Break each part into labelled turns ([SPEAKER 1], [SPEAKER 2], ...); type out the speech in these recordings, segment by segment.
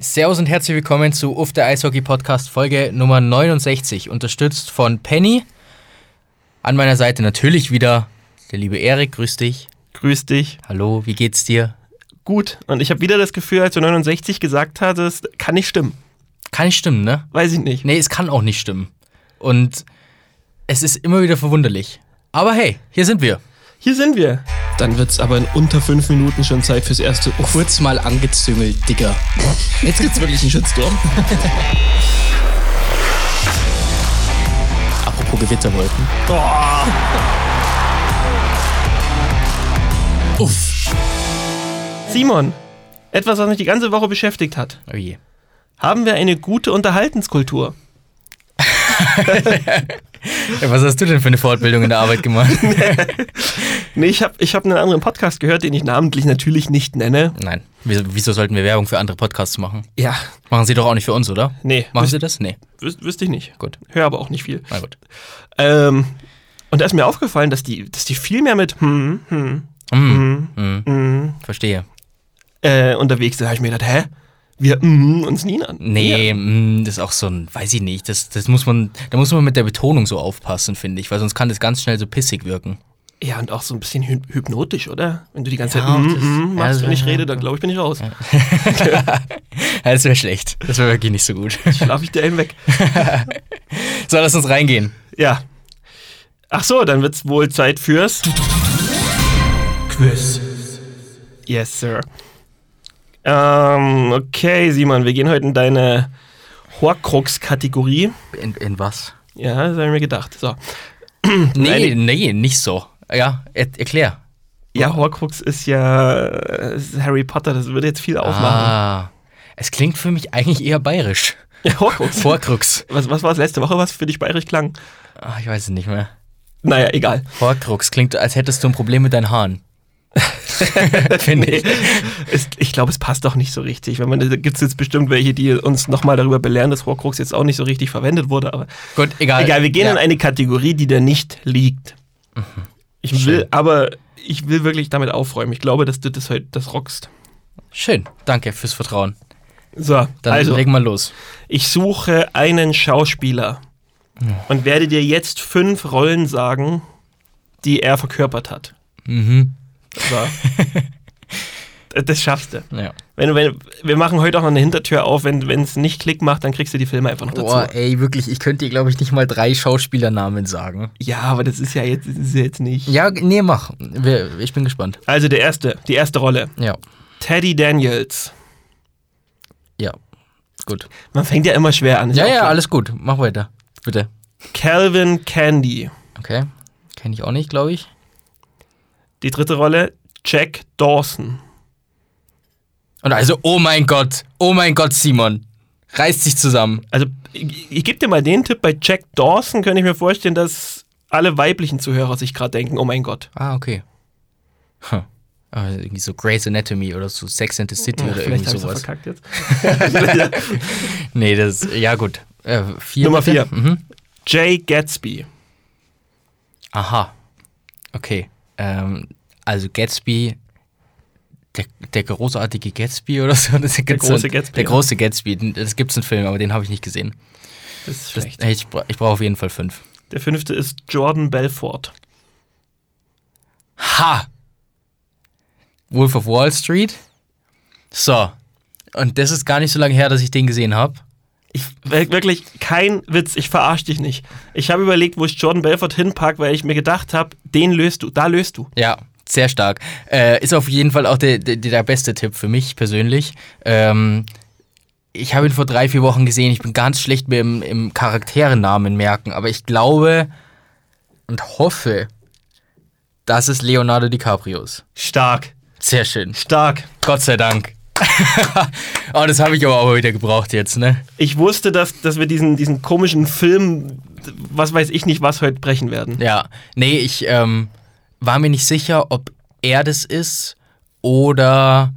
[SPEAKER 1] Servus und herzlich willkommen zu Uff der Eishockey Podcast Folge Nummer 69, unterstützt von Penny. An meiner Seite natürlich wieder der liebe Erik, grüß dich.
[SPEAKER 2] Grüß dich.
[SPEAKER 1] Hallo, wie geht's dir?
[SPEAKER 2] Gut. Und ich habe wieder das Gefühl, als du 69 gesagt hattest, kann nicht stimmen.
[SPEAKER 1] Kann nicht stimmen, ne?
[SPEAKER 2] Weiß ich nicht.
[SPEAKER 1] Nee, es kann auch nicht stimmen. Und es ist immer wieder verwunderlich. Aber hey, hier sind wir.
[SPEAKER 2] Hier sind wir. Dann wird's aber in unter fünf Minuten schon Zeit fürs erste Uff.
[SPEAKER 3] Kurz mal angezüngelt, Digga.
[SPEAKER 2] Jetzt gibt's wirklich einen Shitstorm.
[SPEAKER 3] Apropos Gewitterwolken.
[SPEAKER 2] Uff. Simon, etwas, was mich die ganze Woche beschäftigt hat.
[SPEAKER 1] Oh je.
[SPEAKER 2] Haben wir eine gute Unterhaltenskultur?
[SPEAKER 1] Ja, was hast du denn für eine Fortbildung in der Arbeit gemacht?
[SPEAKER 2] Nee, ich habe ich hab einen anderen Podcast gehört, den ich namentlich natürlich nicht nenne.
[SPEAKER 1] Nein. Wieso, sollten wir Werbung für andere Podcasts machen?
[SPEAKER 2] Ja,
[SPEAKER 1] Machen sie doch auch nicht für uns, oder?
[SPEAKER 2] nee,
[SPEAKER 1] Machen
[SPEAKER 2] wüs
[SPEAKER 1] sie das? Nee.
[SPEAKER 2] wüs wüsste ich nicht.
[SPEAKER 1] Gut.
[SPEAKER 2] Hör aber auch nicht viel.
[SPEAKER 1] Na gut.
[SPEAKER 2] Ähm, und da ist mir aufgefallen, dass die, dass die viel mehr mit hm, hm,
[SPEAKER 1] Hm, hm,
[SPEAKER 2] hm
[SPEAKER 1] verstehe.
[SPEAKER 2] äh, unterwegs sind. Da habe ich mir gedacht, hä? Wir mm, uns nie an.
[SPEAKER 1] Nee, mm, das ist auch so ein, weiß ich nicht, das, das muss man, da muss man mit der Betonung so aufpassen, finde ich, weil sonst kann das ganz schnell so pissig wirken.
[SPEAKER 2] Ja, und auch so ein bisschen hy hypnotisch, oder? Wenn du die ganze
[SPEAKER 1] Ja,
[SPEAKER 2] Zeit mm,
[SPEAKER 1] das-
[SPEAKER 2] mm, machst
[SPEAKER 1] also,
[SPEAKER 2] und ich
[SPEAKER 1] ja,
[SPEAKER 2] rede, dann glaube ich, bin ich raus.
[SPEAKER 1] Ja, das wäre schlecht. Das wäre wirklich nicht so gut.
[SPEAKER 2] Schlaf ich dir eben weg.
[SPEAKER 1] So, lass uns reingehen.
[SPEAKER 2] Ja. Ach so, dann wird's wohl Zeit fürs Quiz. Yes, sir. Ähm, okay, Simon, wir gehen heute in deine Horcrux-Kategorie.
[SPEAKER 1] In, in was?
[SPEAKER 2] Ja, das habe ich mir gedacht. So.
[SPEAKER 1] Nee,
[SPEAKER 2] Eine-
[SPEAKER 1] nee, nicht so. Ja, er, erklär.
[SPEAKER 2] Ja, Horcrux ist ja ist Harry Potter, das würde jetzt viel aufmachen.
[SPEAKER 1] Ah, es klingt für mich eigentlich eher bayerisch.
[SPEAKER 2] Ja, Horcrux.
[SPEAKER 1] Vorkrux.
[SPEAKER 2] Was, was war es letzte Woche, was für dich bayerisch klang?
[SPEAKER 1] Ah, ich weiß es nicht mehr.
[SPEAKER 2] Naja, egal.
[SPEAKER 1] Vorkrux klingt, als hättest du ein Problem mit deinen Haaren. Finde ich.
[SPEAKER 2] Ich glaube, es passt doch nicht so richtig. Wenn man, da gibt es jetzt bestimmt welche, die uns nochmal darüber belehren, dass Horcrux jetzt auch nicht so richtig verwendet wurde. Aber
[SPEAKER 1] Gut, egal.
[SPEAKER 2] egal, wir gehen
[SPEAKER 1] ja.
[SPEAKER 2] in eine Kategorie, die da nicht liegt. Ich will,
[SPEAKER 1] Schön.
[SPEAKER 2] aber ich will wirklich damit aufräumen. Ich glaube, dass du das heute das rockst.
[SPEAKER 1] Schön, danke fürs Vertrauen.
[SPEAKER 2] So,
[SPEAKER 1] Dann
[SPEAKER 2] also,
[SPEAKER 1] legen wir los.
[SPEAKER 2] ich suche einen Schauspieler und werde dir jetzt fünf Rollen sagen, die er verkörpert hat.
[SPEAKER 1] Mhm.
[SPEAKER 2] So. das schaffst du.
[SPEAKER 1] Ja.
[SPEAKER 2] Wenn, wenn, wir machen heute auch noch eine Hintertür auf. Wenn es nicht Klick macht, dann kriegst du die Filme einfach noch dazu.
[SPEAKER 1] Boah, ey, wirklich, ich könnte dir, glaube ich, nicht mal drei Schauspielernamen sagen.
[SPEAKER 2] Ja, aber das ist ja jetzt, ist ja jetzt nicht.
[SPEAKER 1] Ja, nee, mach. Ich bin gespannt.
[SPEAKER 2] Also der erste, die erste Rolle.
[SPEAKER 1] Ja,
[SPEAKER 2] Teddy Daniels.
[SPEAKER 1] ja. Gut.
[SPEAKER 2] Man fängt ja immer schwer an.
[SPEAKER 1] Ja, ja,
[SPEAKER 2] klar.
[SPEAKER 1] alles gut. Mach weiter. Bitte.
[SPEAKER 2] Calvin Candy.
[SPEAKER 1] Okay. Kenne ich auch nicht, glaube ich.
[SPEAKER 2] Die dritte Rolle, Jack Dawson.
[SPEAKER 1] Und also, oh mein Gott. Oh mein Gott, Simon. Reißt sich zusammen.
[SPEAKER 2] Also, ich, ich gebe dir mal den Tipp, bei Jack Dawson könnte ich mir vorstellen, dass alle weiblichen Zuhörer sich gerade denken, oh mein Gott.
[SPEAKER 1] Ah, okay. Huh. Ah, irgendwie so Grey's Anatomy oder so Sex and the City oder
[SPEAKER 2] Vielleicht
[SPEAKER 1] irgendwie
[SPEAKER 2] habe ich
[SPEAKER 1] sowas.
[SPEAKER 2] verkackt jetzt.
[SPEAKER 1] Nee, das, ja gut. Äh, vier
[SPEAKER 2] Nummer
[SPEAKER 1] bitte?
[SPEAKER 2] vier.
[SPEAKER 1] Mhm.
[SPEAKER 2] Jay Gatsby.
[SPEAKER 1] Aha. Okay. Ähm, also Gatsby, der, der großartige Gatsby oder so. Das gibt's
[SPEAKER 2] große
[SPEAKER 1] so-
[SPEAKER 2] Gatsby,
[SPEAKER 1] Der
[SPEAKER 2] ja.
[SPEAKER 1] große Gatsby. Das gibt's einen Film, aber den habe ich nicht gesehen.
[SPEAKER 2] Das ist
[SPEAKER 1] Das,
[SPEAKER 2] schlecht.
[SPEAKER 1] hey, ich ich brauche auf jeden Fall fünf.
[SPEAKER 2] Der fünfte ist Jordan Belfort.
[SPEAKER 1] Ha! Wolf of Wall Street. So. Und das ist gar nicht so lange her, dass ich den gesehen habe.
[SPEAKER 2] Ich, wir- wirklich, kein Witz, ich verarsche dich nicht. Ich habe überlegt, wo ich Jordan Belfort hinpack, weil ich mir gedacht habe, den löst du, da löst du.
[SPEAKER 1] Ja, sehr stark. Äh, ist auf jeden Fall auch der, der, der beste Tipp für mich persönlich. Ähm, ich habe ihn vor drei, vier Wochen gesehen. Ich bin ganz schlecht mit im, im Charakterennamen merken, aber ich glaube und hoffe, dass es Leonardo DiCaprio ist.
[SPEAKER 2] Stark,
[SPEAKER 1] Sehr schön.
[SPEAKER 2] stark.
[SPEAKER 1] Gott sei Dank. oh, das habe ich aber auch wieder gebraucht jetzt, ne?
[SPEAKER 2] Ich wusste, dass, dass wir diesen, diesen komischen Film, was weiß ich nicht, was heute brechen werden.
[SPEAKER 1] Ja, nee, ich ähm, war mir nicht sicher, ob er das ist oder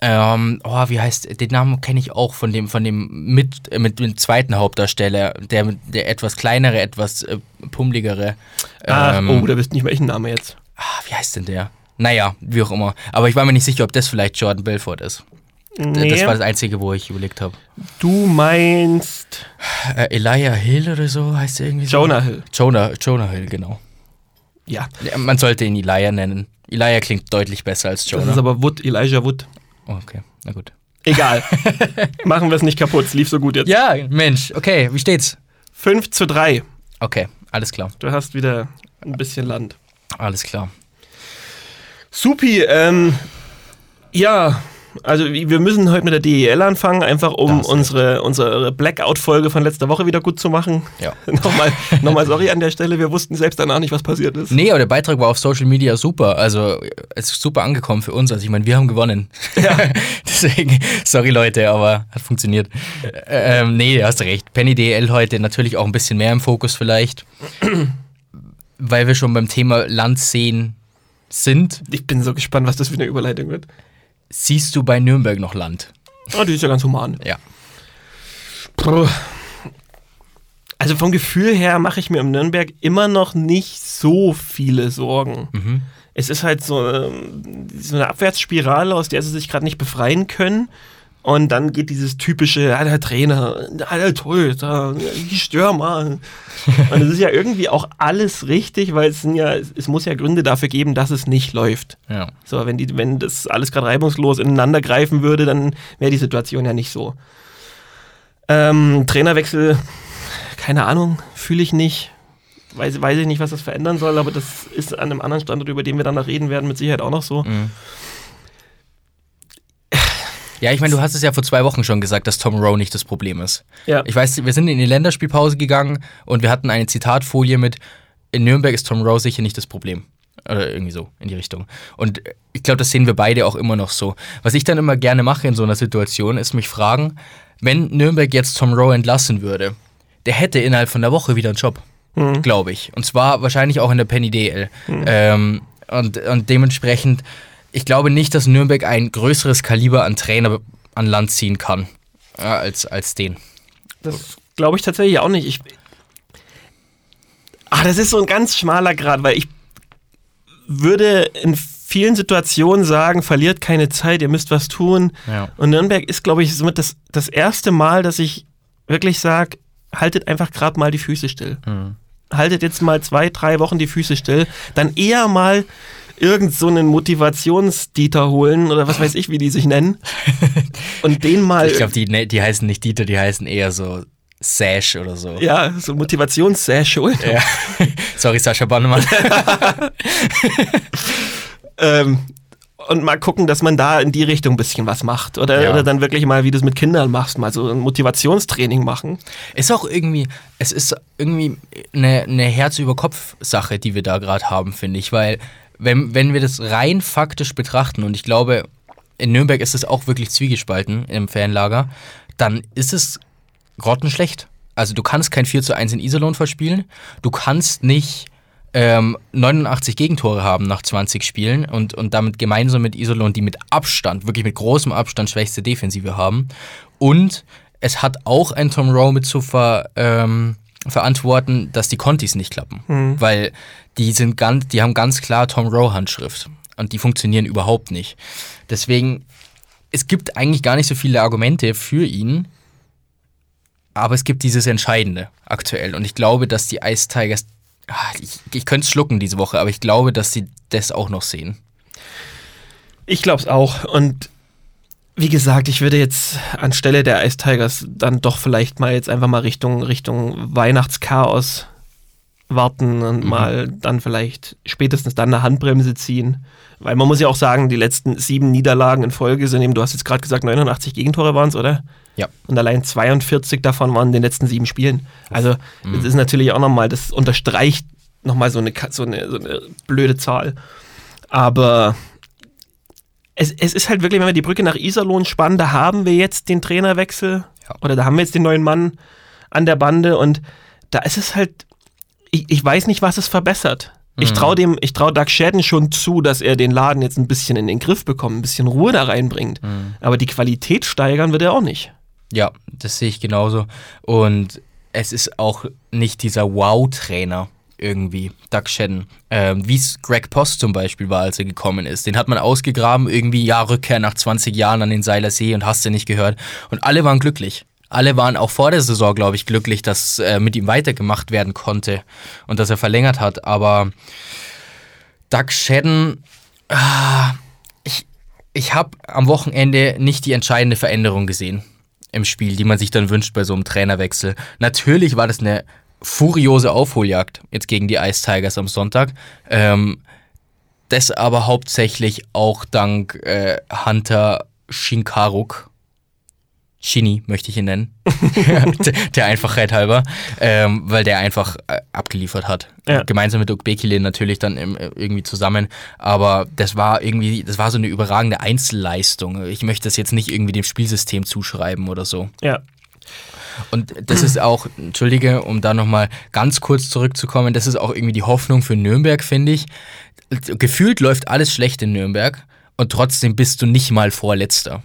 [SPEAKER 1] ähm, oh, wie heißt den Namen kenne ich auch von dem von dem mit äh, mit dem zweiten Hauptdarsteller, der der etwas kleinere, etwas äh, pummeligere.
[SPEAKER 2] Ah,
[SPEAKER 1] ähm,
[SPEAKER 2] oh, da wisst nicht welchen Name jetzt.
[SPEAKER 1] ah, wie heißt denn der? Naja, wie auch immer. Aber ich war mir nicht sicher, ob das vielleicht Jordan Belfort ist.
[SPEAKER 2] Nee,
[SPEAKER 1] Das war das Einzige, wo ich überlegt habe.
[SPEAKER 2] du meinst
[SPEAKER 1] Äh, Elijah Hill oder so heißt er irgendwie so?
[SPEAKER 2] Jonah Hill.
[SPEAKER 1] Jonah, Jonah Hill, genau.
[SPEAKER 2] Ja,
[SPEAKER 1] Man sollte ihn Elijah nennen. Elijah klingt deutlich besser als
[SPEAKER 2] das
[SPEAKER 1] Jonah.
[SPEAKER 2] ist aber Wood, Elijah Wood.
[SPEAKER 1] Oh, okay, na gut.
[SPEAKER 2] Egal. Machen wir es nicht kaputt, es lief so gut jetzt.
[SPEAKER 1] Ja, Mensch, okay, wie steht's?
[SPEAKER 2] 5 zu 3.
[SPEAKER 1] Okay, alles klar,
[SPEAKER 2] Du hast wieder ein bisschen Land.
[SPEAKER 1] alles klar.
[SPEAKER 2] Supi, ähm, ja, also wir müssen heute mit der DEL anfangen, einfach um unsere, unsere Blackout-Folge von letzter Woche wieder gut zu machen.
[SPEAKER 1] Ja.
[SPEAKER 2] nochmal, nochmal sorry an der Stelle, wir wussten selbst danach nicht, was passiert ist.
[SPEAKER 1] Nee, aber der Beitrag war auf Social Media super. Also es ist super angekommen für uns. Also ich meine, wir haben gewonnen.
[SPEAKER 2] Ja.
[SPEAKER 1] Deswegen, sorry Leute, aber hat funktioniert. Äh, ähm, nee, hast recht. Penny DL heute natürlich auch ein bisschen mehr im Fokus vielleicht. weil wir schon beim Thema Land sehen sind.
[SPEAKER 2] Ich bin so gespannt, was das für eine Überleitung wird.
[SPEAKER 1] Siehst du bei Nürnberg noch Land?
[SPEAKER 2] Oh, die ist ja ganz human.
[SPEAKER 1] Ja.
[SPEAKER 2] Puh. Also vom Gefühl her mache ich mir um Nürnberg immer noch nicht so viele Sorgen.
[SPEAKER 1] Mhm.
[SPEAKER 2] Es ist halt so, ähm, so eine Abwärtsspirale, aus der sie sich gerade nicht befreien können. Und dann geht dieses typische, ja, der Trainer, ja, der Torhüter, die Stürmer. Und es ist ja irgendwie auch alles richtig, weil es ja, es muss ja Gründe dafür geben, dass es nicht läuft.
[SPEAKER 1] Ja.
[SPEAKER 2] So, wenn, die, wenn das alles gerade reibungslos ineinander greifen würde, dann wäre die Situation ja nicht so. Ähm, Trainerwechsel, keine Ahnung, fühle ich nicht. Weiß, weiß ich nicht, was das verändern soll, aber das ist an einem anderen Standort, über den wir dann noch reden werden, mit Sicherheit auch noch so.
[SPEAKER 1] Mhm. Ja, ich meine, du hast es ja vor zwei Wochen schon gesagt, dass Tom Rowe nicht das Problem ist.
[SPEAKER 2] Ja.
[SPEAKER 1] Ich weiß, wir sind in die Länderspielpause gegangen und wir hatten eine Zitatfolie mit in Nürnberg ist Tom Rowe sicher nicht das Problem. Oder irgendwie so in die Richtung. Und ich glaube, das sehen wir beide auch immer noch so. Was ich dann immer gerne mache in so einer Situation, ist mich fragen, wenn Nürnberg jetzt Tom Rowe entlassen würde, der hätte innerhalb von der Woche wieder einen Job, glaube ich. Und zwar wahrscheinlich auch in der Penny DL. Ähm, und, und dementsprechend, ich glaube nicht, dass Nürnberg ein größeres Kaliber an Trainer an Land ziehen kann, ja, als, als den.
[SPEAKER 2] Das glaube ich tatsächlich auch nicht. Ich, ah, das ist so ein ganz schmaler Grad, weil ich würde in vielen Situationen sagen, verliert keine Zeit, ihr müsst was tun.
[SPEAKER 1] Ja.
[SPEAKER 2] Und Nürnberg ist, glaube ich, somit das, das erste Mal, dass ich wirklich sage, haltet einfach gerade mal die Füße still. Haltet jetzt mal zwei, drei Wochen die Füße still. Dann eher mal irgend so einen Motivationsdieter holen oder was weiß ich, wie die sich nennen. Und den mal.
[SPEAKER 1] Ich glaube, die, ne, die heißen nicht Dieter, die heißen eher so Sash oder so.
[SPEAKER 2] ja, so Motivationssash holen.
[SPEAKER 1] Ja. Sorry, Sascha Bannemann.
[SPEAKER 2] Ähm, und mal gucken, dass man da in die Richtung ein bisschen was macht. Oder,
[SPEAKER 1] Ja.
[SPEAKER 2] oder dann wirklich mal, wie du es mit Kindern machst, mal so ein Motivationstraining machen.
[SPEAKER 1] Ist auch irgendwie, es ist irgendwie eine, eine Herz-über-Kopf-Sache, die wir da gerade haben, finde ich. Weil, wenn, wenn wir das rein faktisch betrachten, und ich glaube, in Nürnberg ist es auch wirklich zwiegespalten im Fanlager, dann ist es grottenschlecht. Also, du kannst kein 4 zu 1 in Iserlohn verspielen. Du kannst nicht ähm, 89 Gegentore haben nach 20 Spielen und, und damit gemeinsam mit Iserlohn, die mit Abstand, wirklich mit großem Abstand schwächste Defensive haben. Und es hat auch ein Tom Rowe mit zu ver, ähm, verantworten, dass die Contis nicht klappen. Weil die sind ganz, die haben ganz klar Tom Rowe Handschrift. Und die funktionieren überhaupt nicht. Deswegen, es gibt eigentlich gar nicht so viele Argumente für ihn, aber es gibt dieses Entscheidende aktuell. Und ich glaube, dass die Ice Tigers, ah, ich, ich könnte es schlucken diese Woche, aber ich glaube, dass sie das auch noch sehen.
[SPEAKER 2] Ich glaube es auch. Und wie gesagt, ich würde jetzt anstelle der Ice Tigers dann doch vielleicht mal jetzt einfach mal Richtung, Richtung Weihnachtschaos warten und mal dann vielleicht spätestens dann eine Handbremse ziehen. Weil man muss ja auch sagen, die letzten sieben Niederlagen in Folge sind eben, du hast jetzt gerade gesagt, 89 Gegentore waren es, oder?
[SPEAKER 1] Ja.
[SPEAKER 2] Und allein 42 davon waren in den letzten sieben Spielen. Also, das ist natürlich auch nochmal, das unterstreicht nochmal so eine, so, eine, so eine blöde Zahl. Aber es, es ist halt wirklich, wenn wir die Brücke nach Iserlohn spannen, da haben wir jetzt den Trainerwechsel
[SPEAKER 1] Ja.
[SPEAKER 2] oder da haben wir jetzt den neuen Mann an der Bande und da ist es halt, ich, ich weiß nicht, was es verbessert. Ich traue dem, ich traue Doug Shadden schon zu, dass er den Laden jetzt ein bisschen in den Griff bekommt, ein bisschen Ruhe da reinbringt. Aber die Qualität steigern wird er auch nicht.
[SPEAKER 1] Ja, das sehe ich genauso. Und es ist auch nicht dieser Wow-Trainer. Irgendwie, Doug Shedden. Ähm, Wie es Greg Post zum Beispiel war, als er gekommen ist. Den hat man ausgegraben, irgendwie, ja, Rückkehr nach 20 Jahren an den Seiler See und hast du nicht gehört. Und alle waren glücklich. Alle waren auch vor der Saison, glaube ich, glücklich, dass äh, mit ihm weitergemacht werden konnte und dass er verlängert hat. Aber Doug Shedden, ah, ich, ich habe am Wochenende nicht die entscheidende Veränderung gesehen im Spiel, die man sich dann wünscht bei so einem Trainerwechsel. Natürlich war das eine furiose Aufholjagd jetzt gegen die Ice Tigers am Sonntag. Ähm, das aber hauptsächlich auch dank äh, Hunter Shinkaruk. Shini möchte ich ihn nennen. der, der Einfachheit halber. Ähm, weil der einfach äh, abgeliefert hat.
[SPEAKER 2] Ja.
[SPEAKER 1] Gemeinsam mit Ukbekile natürlich dann im, äh, irgendwie zusammen. Aber das war irgendwie, das war so eine überragende Einzelleistung. Ich möchte das jetzt nicht irgendwie dem Spielsystem zuschreiben oder so.
[SPEAKER 2] Ja.
[SPEAKER 1] Und das ist auch, entschuldige, um da nochmal ganz kurz zurückzukommen, das ist auch irgendwie die Hoffnung für Nürnberg, finde ich. Gefühlt läuft alles schlecht in Nürnberg und trotzdem bist du nicht mal Vorletzter.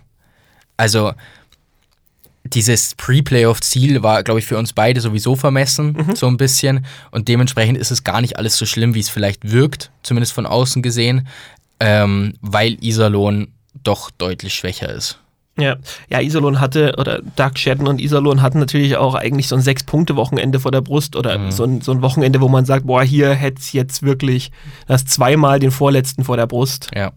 [SPEAKER 1] Also dieses Pre-Playoff-Ziel war, glaube ich, für uns beide sowieso vermessen, so ein bisschen. Und dementsprechend ist es gar nicht alles so schlimm, wie es vielleicht wirkt, zumindest von außen gesehen, ähm, weil Iserlohn doch deutlich schwächer ist.
[SPEAKER 2] Ja, ja, Iserlohn hatte, oder Doug Shedden und Iserlohn hatten natürlich auch eigentlich so ein Sechs-Punkte-Wochenende vor der Brust oder so, ein, so ein Wochenende, wo man sagt, boah, hier hätte jetzt wirklich das zweimal den Vorletzten vor der Brust.
[SPEAKER 1] Ja,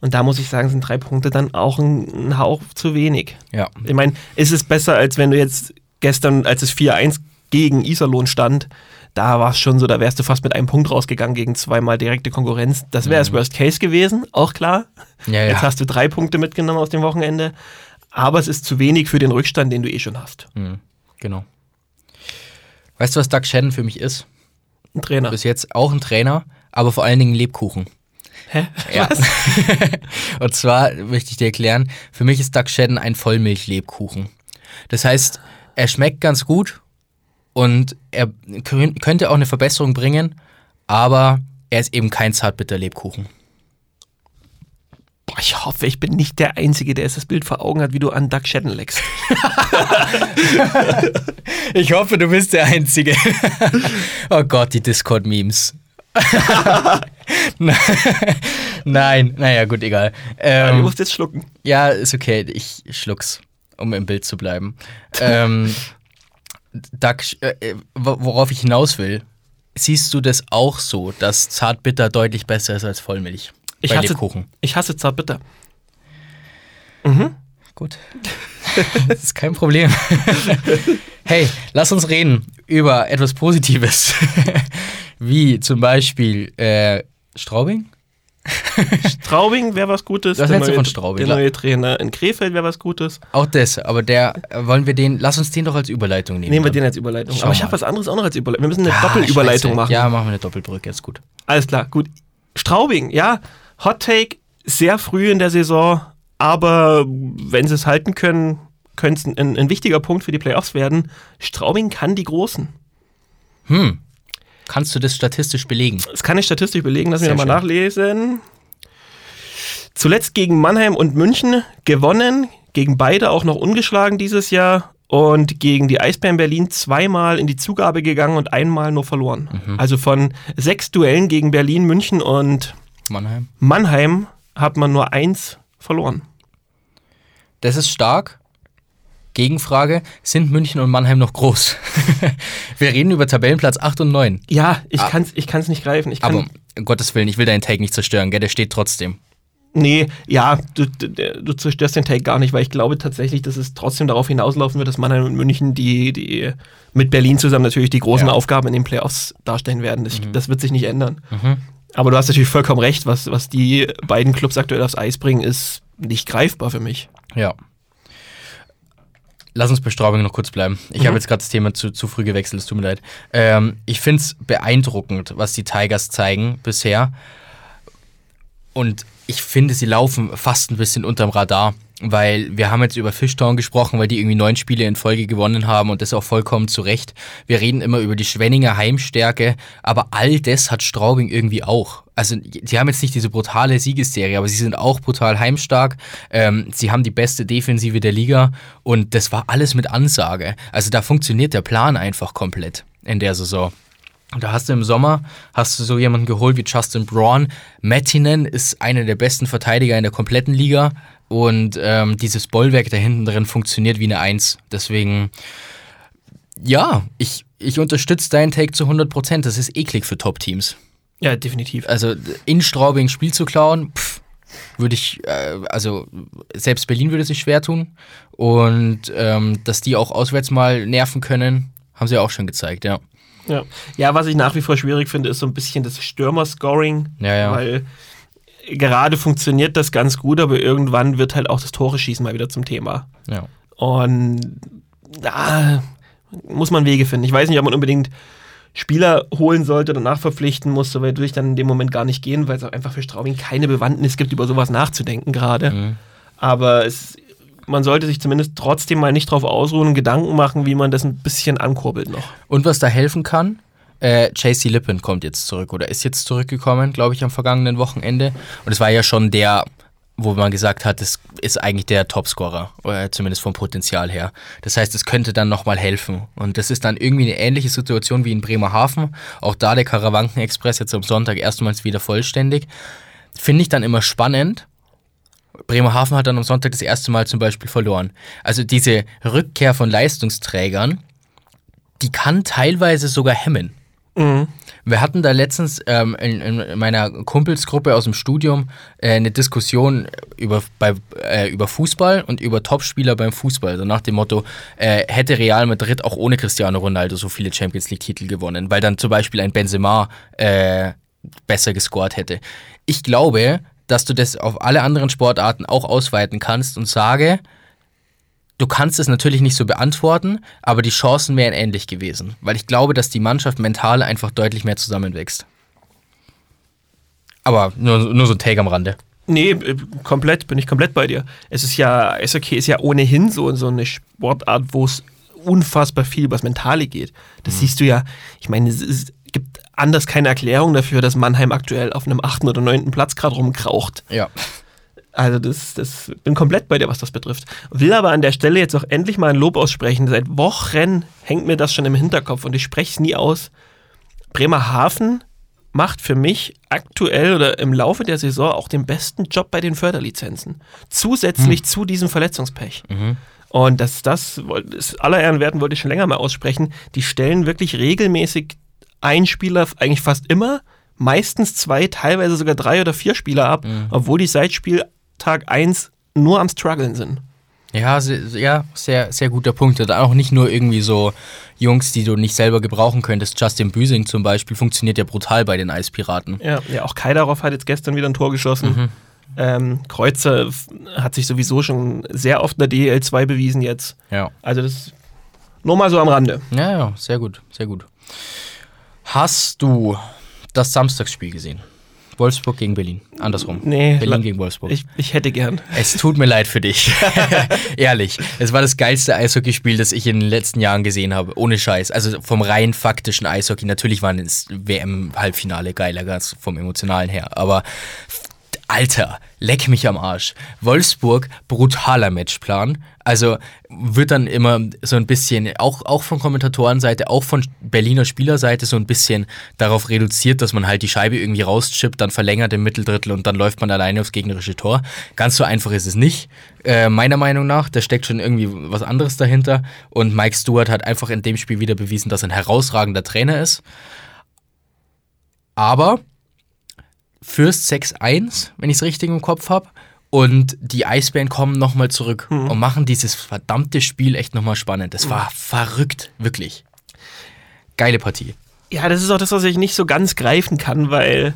[SPEAKER 2] Und da muss ich sagen, sind drei Punkte dann auch ein, ein Hauch zu wenig.
[SPEAKER 1] ja.
[SPEAKER 2] Ich meine, ist es besser, als wenn du jetzt gestern, als es 4-1 gegen Iserlohn stand, da war es schon so, da wärst du fast mit einem Punkt rausgegangen gegen zweimal direkte Konkurrenz. Das wäre das Worst Case gewesen, auch klar.
[SPEAKER 1] Ja,
[SPEAKER 2] Jetzt
[SPEAKER 1] ja.
[SPEAKER 2] hast du drei Punkte mitgenommen aus dem Wochenende, aber es ist zu wenig für den Rückstand, den du eh schon hast.
[SPEAKER 1] Mhm, genau. Weißt du, was Doug Shannon für mich ist?
[SPEAKER 2] Ein Trainer.
[SPEAKER 1] Bis jetzt auch ein Trainer, aber vor allen Dingen Lebkuchen.
[SPEAKER 2] Hä?
[SPEAKER 1] Ja. Und zwar möchte ich dir erklären, für mich ist Doug Shedden ein Vollmilch-Lebkuchen. Das heißt, er schmeckt ganz gut und er kön- könnte auch eine Verbesserung bringen, aber er ist eben kein Zartbitter-Lebkuchen.
[SPEAKER 2] Boah, ich hoffe, ich bin nicht der Einzige, der jetzt das Bild vor Augen hat, wie du an Doug Shedden leckst.
[SPEAKER 1] Ich hoffe, du bist der Einzige. oh Gott, die Discord-Memes. Nein, naja, gut, egal.
[SPEAKER 2] du
[SPEAKER 1] Ähm,
[SPEAKER 2] musst jetzt schlucken.
[SPEAKER 1] Ja, ist okay. Ich schluck's, um im Bild zu bleiben. ähm, Doug, äh, äh, wo- worauf ich hinaus will, siehst du das auch so, dass Zartbitter deutlich besser ist als Vollmilch?
[SPEAKER 2] Ich
[SPEAKER 1] bei
[SPEAKER 2] hasse,
[SPEAKER 1] Lebkuchen.
[SPEAKER 2] ich hasse Zartbitter.
[SPEAKER 1] Gut. das ist kein Problem. hey, lass uns reden über etwas Positives. Wie zum Beispiel äh, Straubing?
[SPEAKER 2] Straubing wäre was Gutes.
[SPEAKER 1] Was
[SPEAKER 2] Der
[SPEAKER 1] hältst du
[SPEAKER 2] neue-
[SPEAKER 1] von Straubing?
[SPEAKER 2] Der neue Trainer in Krefeld wäre was Gutes.
[SPEAKER 1] Auch das, aber der, wollen wir den, lass uns den doch als Überleitung nehmen.
[SPEAKER 2] Nehmen wir
[SPEAKER 1] dann.
[SPEAKER 2] den als Überleitung.
[SPEAKER 1] Schau
[SPEAKER 2] Aber ich habe was anderes auch noch als Überleitung. Wir müssen eine
[SPEAKER 1] Ah,
[SPEAKER 2] Doppelüberleitung machen.
[SPEAKER 1] Ja, machen wir eine Doppelbrücke, ist gut.
[SPEAKER 2] Alles klar, gut. Straubing, ja. Hot Take, sehr früh in der Saison, aber wenn sie es halten können, könnte es ein, ein wichtiger Punkt für die Playoffs werden. Straubing kann die Großen.
[SPEAKER 1] Hm. Kannst du das statistisch belegen?
[SPEAKER 2] Das kann ich statistisch belegen, lass mich nochmal nachlesen. Zuletzt gegen Mannheim und München gewonnen, gegen beide auch noch ungeschlagen dieses Jahr und gegen die Eisbären Berlin zweimal in die Zugabe gegangen und einmal nur verloren.
[SPEAKER 1] Mhm.
[SPEAKER 2] Also von sechs Duellen gegen Berlin, München und
[SPEAKER 1] Mannheim.
[SPEAKER 2] Mannheim hat man nur eins verloren.
[SPEAKER 1] Das ist stark. Gegenfrage: Sind München und Mannheim noch groß? wir reden über Tabellenplatz 8 und 9.
[SPEAKER 2] Ja, ich
[SPEAKER 1] Ah.
[SPEAKER 2] kann's, ich kann's nicht greifen. Ich kann,
[SPEAKER 1] Aber um Gottes Willen, ich will deinen Take nicht zerstören, gell? Der steht trotzdem.
[SPEAKER 2] Nee, ja, du, du, du zerstörst den Take gar nicht, weil ich glaube tatsächlich, dass es trotzdem darauf hinauslaufen wird, dass Mannheim und München die, die mit Berlin zusammen natürlich die großen
[SPEAKER 1] Ja.
[SPEAKER 2] Aufgaben in den Playoffs darstellen werden. Das, das wird sich nicht ändern.
[SPEAKER 1] Mhm.
[SPEAKER 2] Aber du hast natürlich vollkommen recht, was, was die beiden Clubs aktuell aufs Eis bringen, ist nicht greifbar für mich.
[SPEAKER 1] Ja. Lass uns bei Straubing noch kurz bleiben. Ich habe jetzt gerade das Thema zu, zu früh gewechselt, es tut mir leid. Ähm, ich finde es beeindruckend, was die Tigers zeigen bisher. Und ich finde, sie laufen fast ein bisschen unterm Radar. Weil wir haben jetzt über Fishtown gesprochen, weil die irgendwie neun Spiele in Folge gewonnen haben und das auch vollkommen zu Recht. Wir reden immer über die Schwenninger Heimstärke, aber all das hat Straubing irgendwie auch. Also die haben jetzt nicht diese brutale Siegesserie, aber sie sind auch brutal heimstark. Ähm, sie haben die beste Defensive der Liga und das war alles mit Ansage. Also da funktioniert der Plan einfach komplett in der Saison. Und da hast du im Sommer, hast du so jemanden geholt wie Justin Braun. Mattinen ist einer der besten Verteidiger in der kompletten Liga. Und ähm, dieses Bollwerk da hinten drin funktioniert wie eine Eins. Deswegen, ja, ich, ich unterstütze deinen Take zu 100%. Das ist eklig für Top-Teams.
[SPEAKER 2] Ja, definitiv.
[SPEAKER 1] Also in Straubing Spiel zu klauen, pff, würde ich, äh, also selbst Berlin würde sich schwer tun. Und ähm, dass die auch auswärts mal nerven können, haben sie auch schon gezeigt, ja.
[SPEAKER 2] Ja. ja, was ich nach wie vor schwierig finde, ist so ein bisschen das Stürmer-Scoring.
[SPEAKER 1] Ja, ja.
[SPEAKER 2] Weil gerade funktioniert das ganz gut, aber irgendwann wird halt auch das Tore-Schießen mal wieder zum Thema.
[SPEAKER 1] ja.
[SPEAKER 2] Und da muss man Wege finden. Ich weiß nicht, ob man unbedingt Spieler holen sollte oder nachverpflichten muss, so weit würde ich dann in dem Moment gar nicht gehen, weil es auch einfach für Straubing keine Bewandtnis gibt, über sowas nachzudenken gerade.
[SPEAKER 1] Mhm.
[SPEAKER 2] Aber es, man sollte sich zumindest trotzdem mal nicht drauf ausruhen und Gedanken machen, wie man das ein bisschen ankurbelt noch.
[SPEAKER 1] Und was da helfen kann, äh, JC Lippen kommt jetzt zurück oder ist jetzt zurückgekommen, glaube ich, am vergangenen Wochenende. Und es war ja schon der, wo man gesagt hat, das ist eigentlich der Topscorer, oder zumindest vom Potenzial her. Das heißt, es könnte dann nochmal helfen. Und das ist dann irgendwie eine ähnliche Situation wie in Bremerhaven. Auch da der Karawanken-Express jetzt am Sonntag erstmals wieder vollständig. Finde ich dann immer spannend. Bremerhaven hat dann am Sonntag das erste Mal zum Beispiel verloren. Also diese Rückkehr von Leistungsträgern, die kann teilweise sogar hemmen. Wir hatten da letztens ähm, in, in meiner Kumpelsgruppe aus dem Studium äh, eine Diskussion über, bei, äh, über Fußball und über Topspieler beim Fußball. Also nach dem Motto, äh, hätte Real Madrid auch ohne Cristiano Ronaldo so viele Champions League-Titel gewonnen, weil dann zum Beispiel ein Benzema äh, besser gescored hätte. Ich glaube, dass du das auf alle anderen Sportarten auch ausweiten kannst und sage, Du kannst es natürlich nicht so beantworten, aber die Chancen wären ähnlich gewesen, weil ich glaube, dass die Mannschaft mental einfach deutlich mehr zusammenwächst. Aber nur, nur so ein Take am Rande.
[SPEAKER 2] Nee, äh, komplett, bin ich komplett bei dir. Es ist ja, Eishockey ist ja ohnehin so, so eine Sportart, wo es unfassbar viel über das Mentale geht. Das siehst du ja, ich meine, es, ist, gibt anders keine Erklärung dafür, dass Mannheim aktuell auf einem achten oder neunten Platz gerade rumkraucht.
[SPEAKER 1] Ja.
[SPEAKER 2] Also das, das bin komplett bei dir, was das betrifft. Will aber an der Stelle jetzt auch endlich mal ein Lob aussprechen. Seit Wochen hängt mir das schon im Hinterkopf und ich spreche es nie aus. Bremerhaven macht für mich aktuell oder im Laufe der Saison auch den besten Job bei den Förderlizenzen. Zusätzlich zu diesem Verletzungspech. Und das, das, das aller Ehren werten wollte ich schon länger mal aussprechen. Die stellen wirklich regelmäßig einen Spieler, eigentlich fast immer, meistens zwei, teilweise sogar drei oder vier Spieler ab, obwohl die seit Spieltag 1 nur am struggeln sind.
[SPEAKER 1] Ja, se- ja, sehr, sehr guter Punkt. Und auch nicht nur irgendwie so Jungs, die du nicht selber gebrauchen könntest. Justin Büsing zum Beispiel funktioniert ja brutal bei den Eispiraten.
[SPEAKER 2] Ja, ja auch Kaidarov hat jetzt gestern wieder ein Tor geschossen. Ähm, Kreuzer hat sich sowieso schon sehr oft in der DEL 2 bewiesen jetzt.
[SPEAKER 1] Ja.
[SPEAKER 2] Also das nur mal so am Rande.
[SPEAKER 1] Ja, ja, sehr gut, sehr gut. Hast du das Samstagsspiel gesehen? Wolfsburg gegen Berlin. Andersrum.
[SPEAKER 2] Nee,
[SPEAKER 1] Berlin gegen Wolfsburg.
[SPEAKER 2] Ich, ich hätte gern.
[SPEAKER 1] Es tut mir leid für dich. Ehrlich. Es war das geilste Eishockeyspiel, das ich in den letzten Jahren gesehen habe. Ohne Scheiß. Also vom rein faktischen Eishockey. Natürlich waren das WM-Halbfinale geiler, ganz vom emotionalen her. Aber Alter, leck mich am Arsch. Wolfsburg, brutaler Matchplan. Also wird dann immer so ein bisschen, auch, auch von Kommentatorenseite, auch von Berliner Spielerseite so ein bisschen darauf reduziert, dass man halt die Scheibe irgendwie rauschippt, dann verlängert im Mitteldrittel und dann läuft man alleine aufs gegnerische Tor. Ganz so einfach ist es nicht. Äh, meiner Meinung nach, da steckt schon irgendwie was anderes dahinter. Und Mike Stewart hat einfach in dem Spiel wieder bewiesen, dass er ein herausragender Trainer ist. Aber Fürst 6-1, wenn ich es richtig im Kopf habe. Und die Eisbären kommen nochmal zurück und machen dieses verdammte Spiel echt nochmal spannend. Das war verrückt, wirklich. Geile Partie.
[SPEAKER 2] Ja, das ist auch das, was ich nicht so ganz greifen kann, weil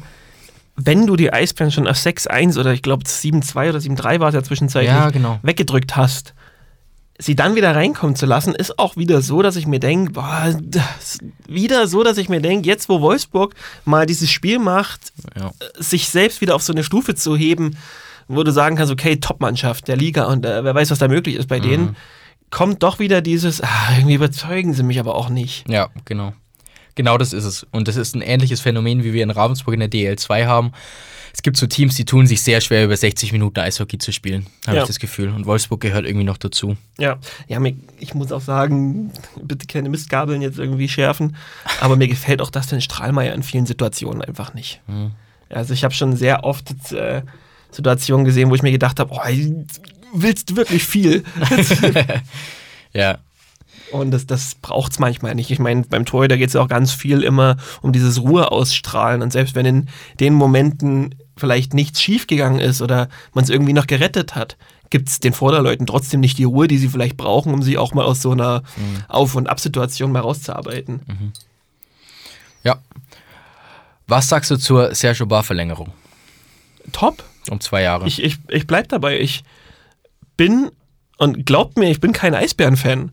[SPEAKER 2] wenn du die Eisbären schon auf 6-1 oder ich glaube 7-2 oder 7-3 war es ja zwischenzeitlich
[SPEAKER 1] Ja, genau.
[SPEAKER 2] weggedrückt hast, sie dann wieder reinkommen zu lassen, ist auch wieder so, dass ich mir denke, boah, wieder so, dass ich mir denke, jetzt wo Wolfsburg mal dieses Spiel macht,
[SPEAKER 1] Ja.
[SPEAKER 2] sich selbst wieder auf so eine Stufe zu heben, wo du sagen kannst, okay, Top-Mannschaft der Liga und äh, wer weiß, was da möglich ist bei denen, kommt doch wieder dieses, ah, irgendwie überzeugen sie mich aber auch nicht.
[SPEAKER 1] Ja, genau. Genau das ist es. Und das ist ein ähnliches Phänomen, wie wir in Ravensburg in der DL2 haben. Es gibt so Teams, die tun sich sehr schwer, über 60 Minuten Eishockey zu spielen, habe
[SPEAKER 2] Ja.
[SPEAKER 1] ich das Gefühl. Und Wolfsburg gehört irgendwie noch dazu.
[SPEAKER 2] Ja, ja mir, ich muss auch sagen, bitte keine Mistgabeln jetzt irgendwie schärfen, aber mir gefällt auch Dustin Strahlmeier in vielen Situationen einfach nicht. Also ich habe schon sehr oft äh, Situationen gesehen, wo ich mir gedacht habe, oh, willst du wirklich viel?
[SPEAKER 1] Ja,
[SPEAKER 2] Und das, das braucht es manchmal nicht. Ich meine, beim Torhüter geht es ja auch ganz viel immer um dieses Ruhe ausstrahlen. Und selbst wenn in den Momenten vielleicht nichts schiefgegangen ist oder man es irgendwie noch gerettet hat, gibt es den Vorderleuten trotzdem nicht die Ruhe, die sie vielleicht brauchen, um sie auch mal aus so einer Auf- und Ab-Situation mal rauszuarbeiten.
[SPEAKER 1] ja. Was sagst du zur Sergio Bar-Verlängerung?
[SPEAKER 2] Top.
[SPEAKER 1] Um zwei Jahre.
[SPEAKER 2] Ich, ich, ich bleib dabei. Ich bin, und glaubt mir, ich bin kein Eisbären-Fan,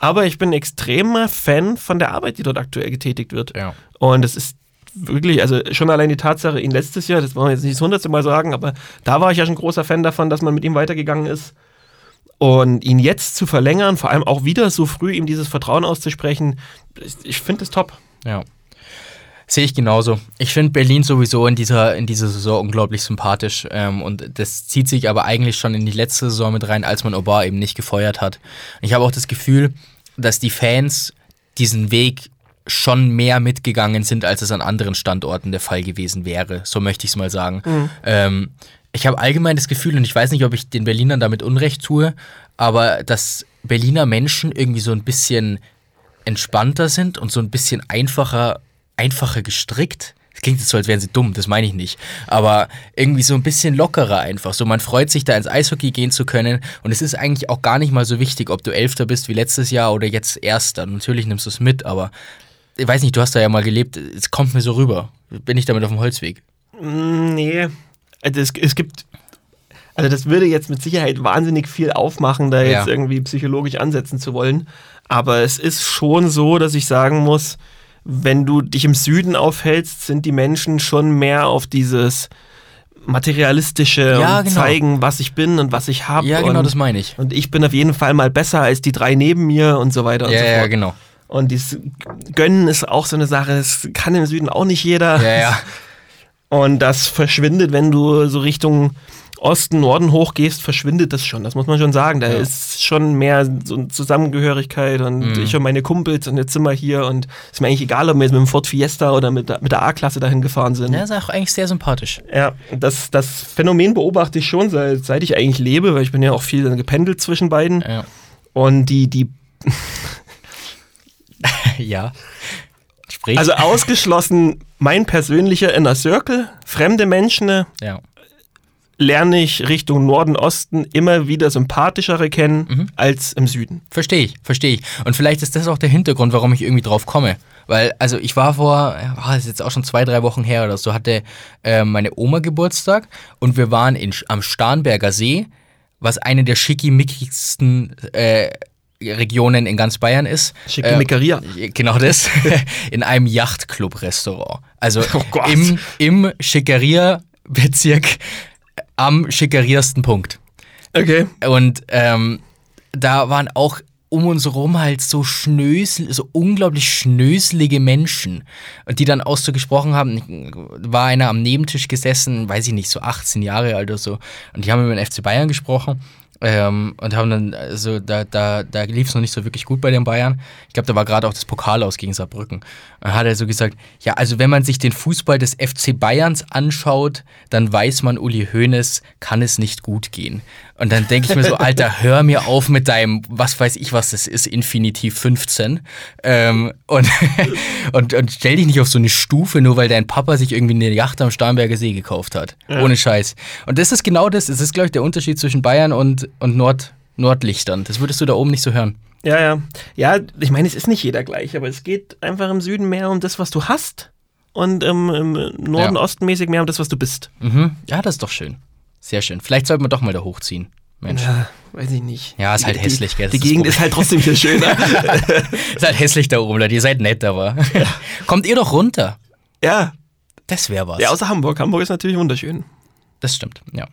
[SPEAKER 2] aber ich bin ein extremer Fan von der Arbeit, die dort aktuell getätigt wird.
[SPEAKER 1] ja.
[SPEAKER 2] Und es ist wirklich, also schon allein die Tatsache, ihn letztes Jahr, das wollen wir jetzt nicht das hundertste Mal sagen, aber da war ich ja schon großer Fan davon, dass man mit ihm weitergegangen ist. Und ihn jetzt zu verlängern, vor allem auch wieder so früh ihm dieses Vertrauen auszusprechen, ich- ich finde es top.
[SPEAKER 1] Ja. Sehe ich genauso. Ich finde Berlin sowieso in dieser, in dieser Saison unglaublich sympathisch. Ähm, und das zieht sich aber eigentlich schon in die letzte Saison mit rein, als man Obar eben nicht gefeuert hat. Ich habe auch das Gefühl, dass die Fans diesen Weg schon mehr mitgegangen sind, als es an anderen Standorten der Fall gewesen wäre. So möchte ich es mal sagen. Ähm, ich habe allgemein das Gefühl, und ich weiß nicht, ob ich den Berlinern damit Unrecht tue, aber dass Berliner Menschen irgendwie so ein bisschen entspannter sind und so ein bisschen einfacher, einfacher gestrickt. Das klingt jetzt so, als wären sie dumm, das meine ich nicht. Aber irgendwie so ein bisschen lockerer einfach. So, man freut sich da ins Eishockey gehen zu können. Und es ist eigentlich auch gar nicht mal so wichtig, ob du Elfter bist wie letztes Jahr oder jetzt Erster. Natürlich nimmst du es mit, aber ich weiß nicht, du hast da ja mal gelebt. Es kommt mir so rüber. Bin ich damit auf dem Holzweg?
[SPEAKER 2] Mm, Nee, also es, es gibt, also das würde jetzt mit Sicherheit wahnsinnig viel aufmachen, da jetzt
[SPEAKER 1] Ja.
[SPEAKER 2] irgendwie psychologisch ansetzen zu wollen. Aber es ist schon so, dass ich sagen muss, wenn du dich im Süden aufhältst, sind die Menschen schon mehr auf dieses materialistische
[SPEAKER 1] Ja,
[SPEAKER 2] und
[SPEAKER 1] genau.
[SPEAKER 2] zeigen, was ich bin und was ich habe.
[SPEAKER 1] Ja, genau,
[SPEAKER 2] und,
[SPEAKER 1] das meine ich.
[SPEAKER 2] und ich bin auf jeden Fall mal besser als die drei neben mir und so weiter und
[SPEAKER 1] Ja,
[SPEAKER 2] so
[SPEAKER 1] ja,
[SPEAKER 2] fort.
[SPEAKER 1] genau.
[SPEAKER 2] Und dieses Gönnen ist auch so eine Sache, das kann im Süden auch nicht jeder.
[SPEAKER 1] Ja, ja.
[SPEAKER 2] Und das verschwindet, wenn du so Richtung Osten, Norden hochgehst, verschwindet das schon. Das muss man schon sagen. Da
[SPEAKER 1] Ja.
[SPEAKER 2] ist schon mehr so eine Zusammengehörigkeit und
[SPEAKER 1] Mhm.
[SPEAKER 2] ich und meine Kumpels und jetzt sind wir hier und ist mir eigentlich egal, ob wir jetzt mit dem Ford Fiesta oder mit, der- mit der A-Klasse dahin gefahren sind.
[SPEAKER 1] Ja, ist auch eigentlich sehr sympathisch.
[SPEAKER 2] Ja, das, das Phänomen beobachte ich schon, seit, seit ich eigentlich lebe, weil ich bin ja auch viel gependelt zwischen beiden.
[SPEAKER 1] Ja.
[SPEAKER 2] Und die, die,
[SPEAKER 1] ja. Sprich.
[SPEAKER 2] also ausgeschlossen mein persönlicher Inner Circle, fremde Menschen,
[SPEAKER 1] ja.
[SPEAKER 2] Lerne ich Richtung Norden, Osten immer wieder sympathischere kennen
[SPEAKER 1] Mhm.
[SPEAKER 2] als im Süden.
[SPEAKER 1] Verstehe ich, verstehe ich. Und vielleicht ist das auch der Hintergrund, warum ich irgendwie drauf komme. Weil, also ich war vor, ja, das ist jetzt auch schon zwei, drei Wochen her oder so, hatte äh, meine Oma Geburtstag und wir waren in, am Starnberger See, was eine der schickimickigsten äh, Regionen in ganz Bayern ist.
[SPEAKER 2] Schickimickeria.
[SPEAKER 1] Äh, genau das. in einem Yachtclub-Restaurant. Also
[SPEAKER 2] Oh
[SPEAKER 1] im, im Schickeria-Bezirk am schickeriersten Punkt.
[SPEAKER 2] Okay.
[SPEAKER 1] Und ähm, da waren auch um uns herum halt so schnösel, so unglaublich schnöselige Menschen. Und die dann auch so gesprochen haben, war einer am Nebentisch gesessen, weiß ich nicht, so 18 Jahre alt oder so. Und die haben über den FC Bayern gesprochen. Ähm, und haben dann, also da, da, da lief es noch nicht so wirklich gut bei den Bayern. Ich glaube, da war gerade auch das Pokal aus gegen Saarbrücken. Dann hat er so gesagt, ja, also wenn man sich den Fußball des FC Bayerns anschaut, dann weiß man, Uli Hoeneß kann es nicht gut gehen. Und dann denke ich mir so, Alter, hör mir auf mit deinem, was weiß ich, was das ist, Infinitiv 15. Ähm, und, und, und stell dich nicht auf so eine Stufe, nur weil dein Papa sich irgendwie eine Yacht am Starnberger See gekauft hat. Ohne Scheiß. Und das ist genau das, es ist, glaube ich, der Unterschied zwischen Bayern und, und Nord, Nordlichtern. Das würdest du da oben nicht so hören.
[SPEAKER 2] Ja, ja. Ja, ich meine, es ist nicht jeder gleich, aber es geht einfach im Süden mehr um das, was du hast und im, im Norden,
[SPEAKER 1] Ja.
[SPEAKER 2] Ostenmäßig mehr um das, was du bist.
[SPEAKER 1] Mhm. Ja, das ist doch schön. Sehr schön. Vielleicht sollten wir doch mal da hochziehen. Mensch.
[SPEAKER 2] Ja, weiß ich nicht.
[SPEAKER 1] Ja, ist halt
[SPEAKER 2] Die-
[SPEAKER 1] hässlich, gell?
[SPEAKER 2] Die
[SPEAKER 1] das
[SPEAKER 2] Gegend ist halt trotzdem viel schöner.
[SPEAKER 1] Ist halt hässlich da oben, Leute. Ihr seid nett, aber. Kommt ihr doch runter.
[SPEAKER 2] ja.
[SPEAKER 1] Das wäre was.
[SPEAKER 2] ja, außer Hamburg. Hamburg ist natürlich wunderschön.
[SPEAKER 1] das stimmt, ja.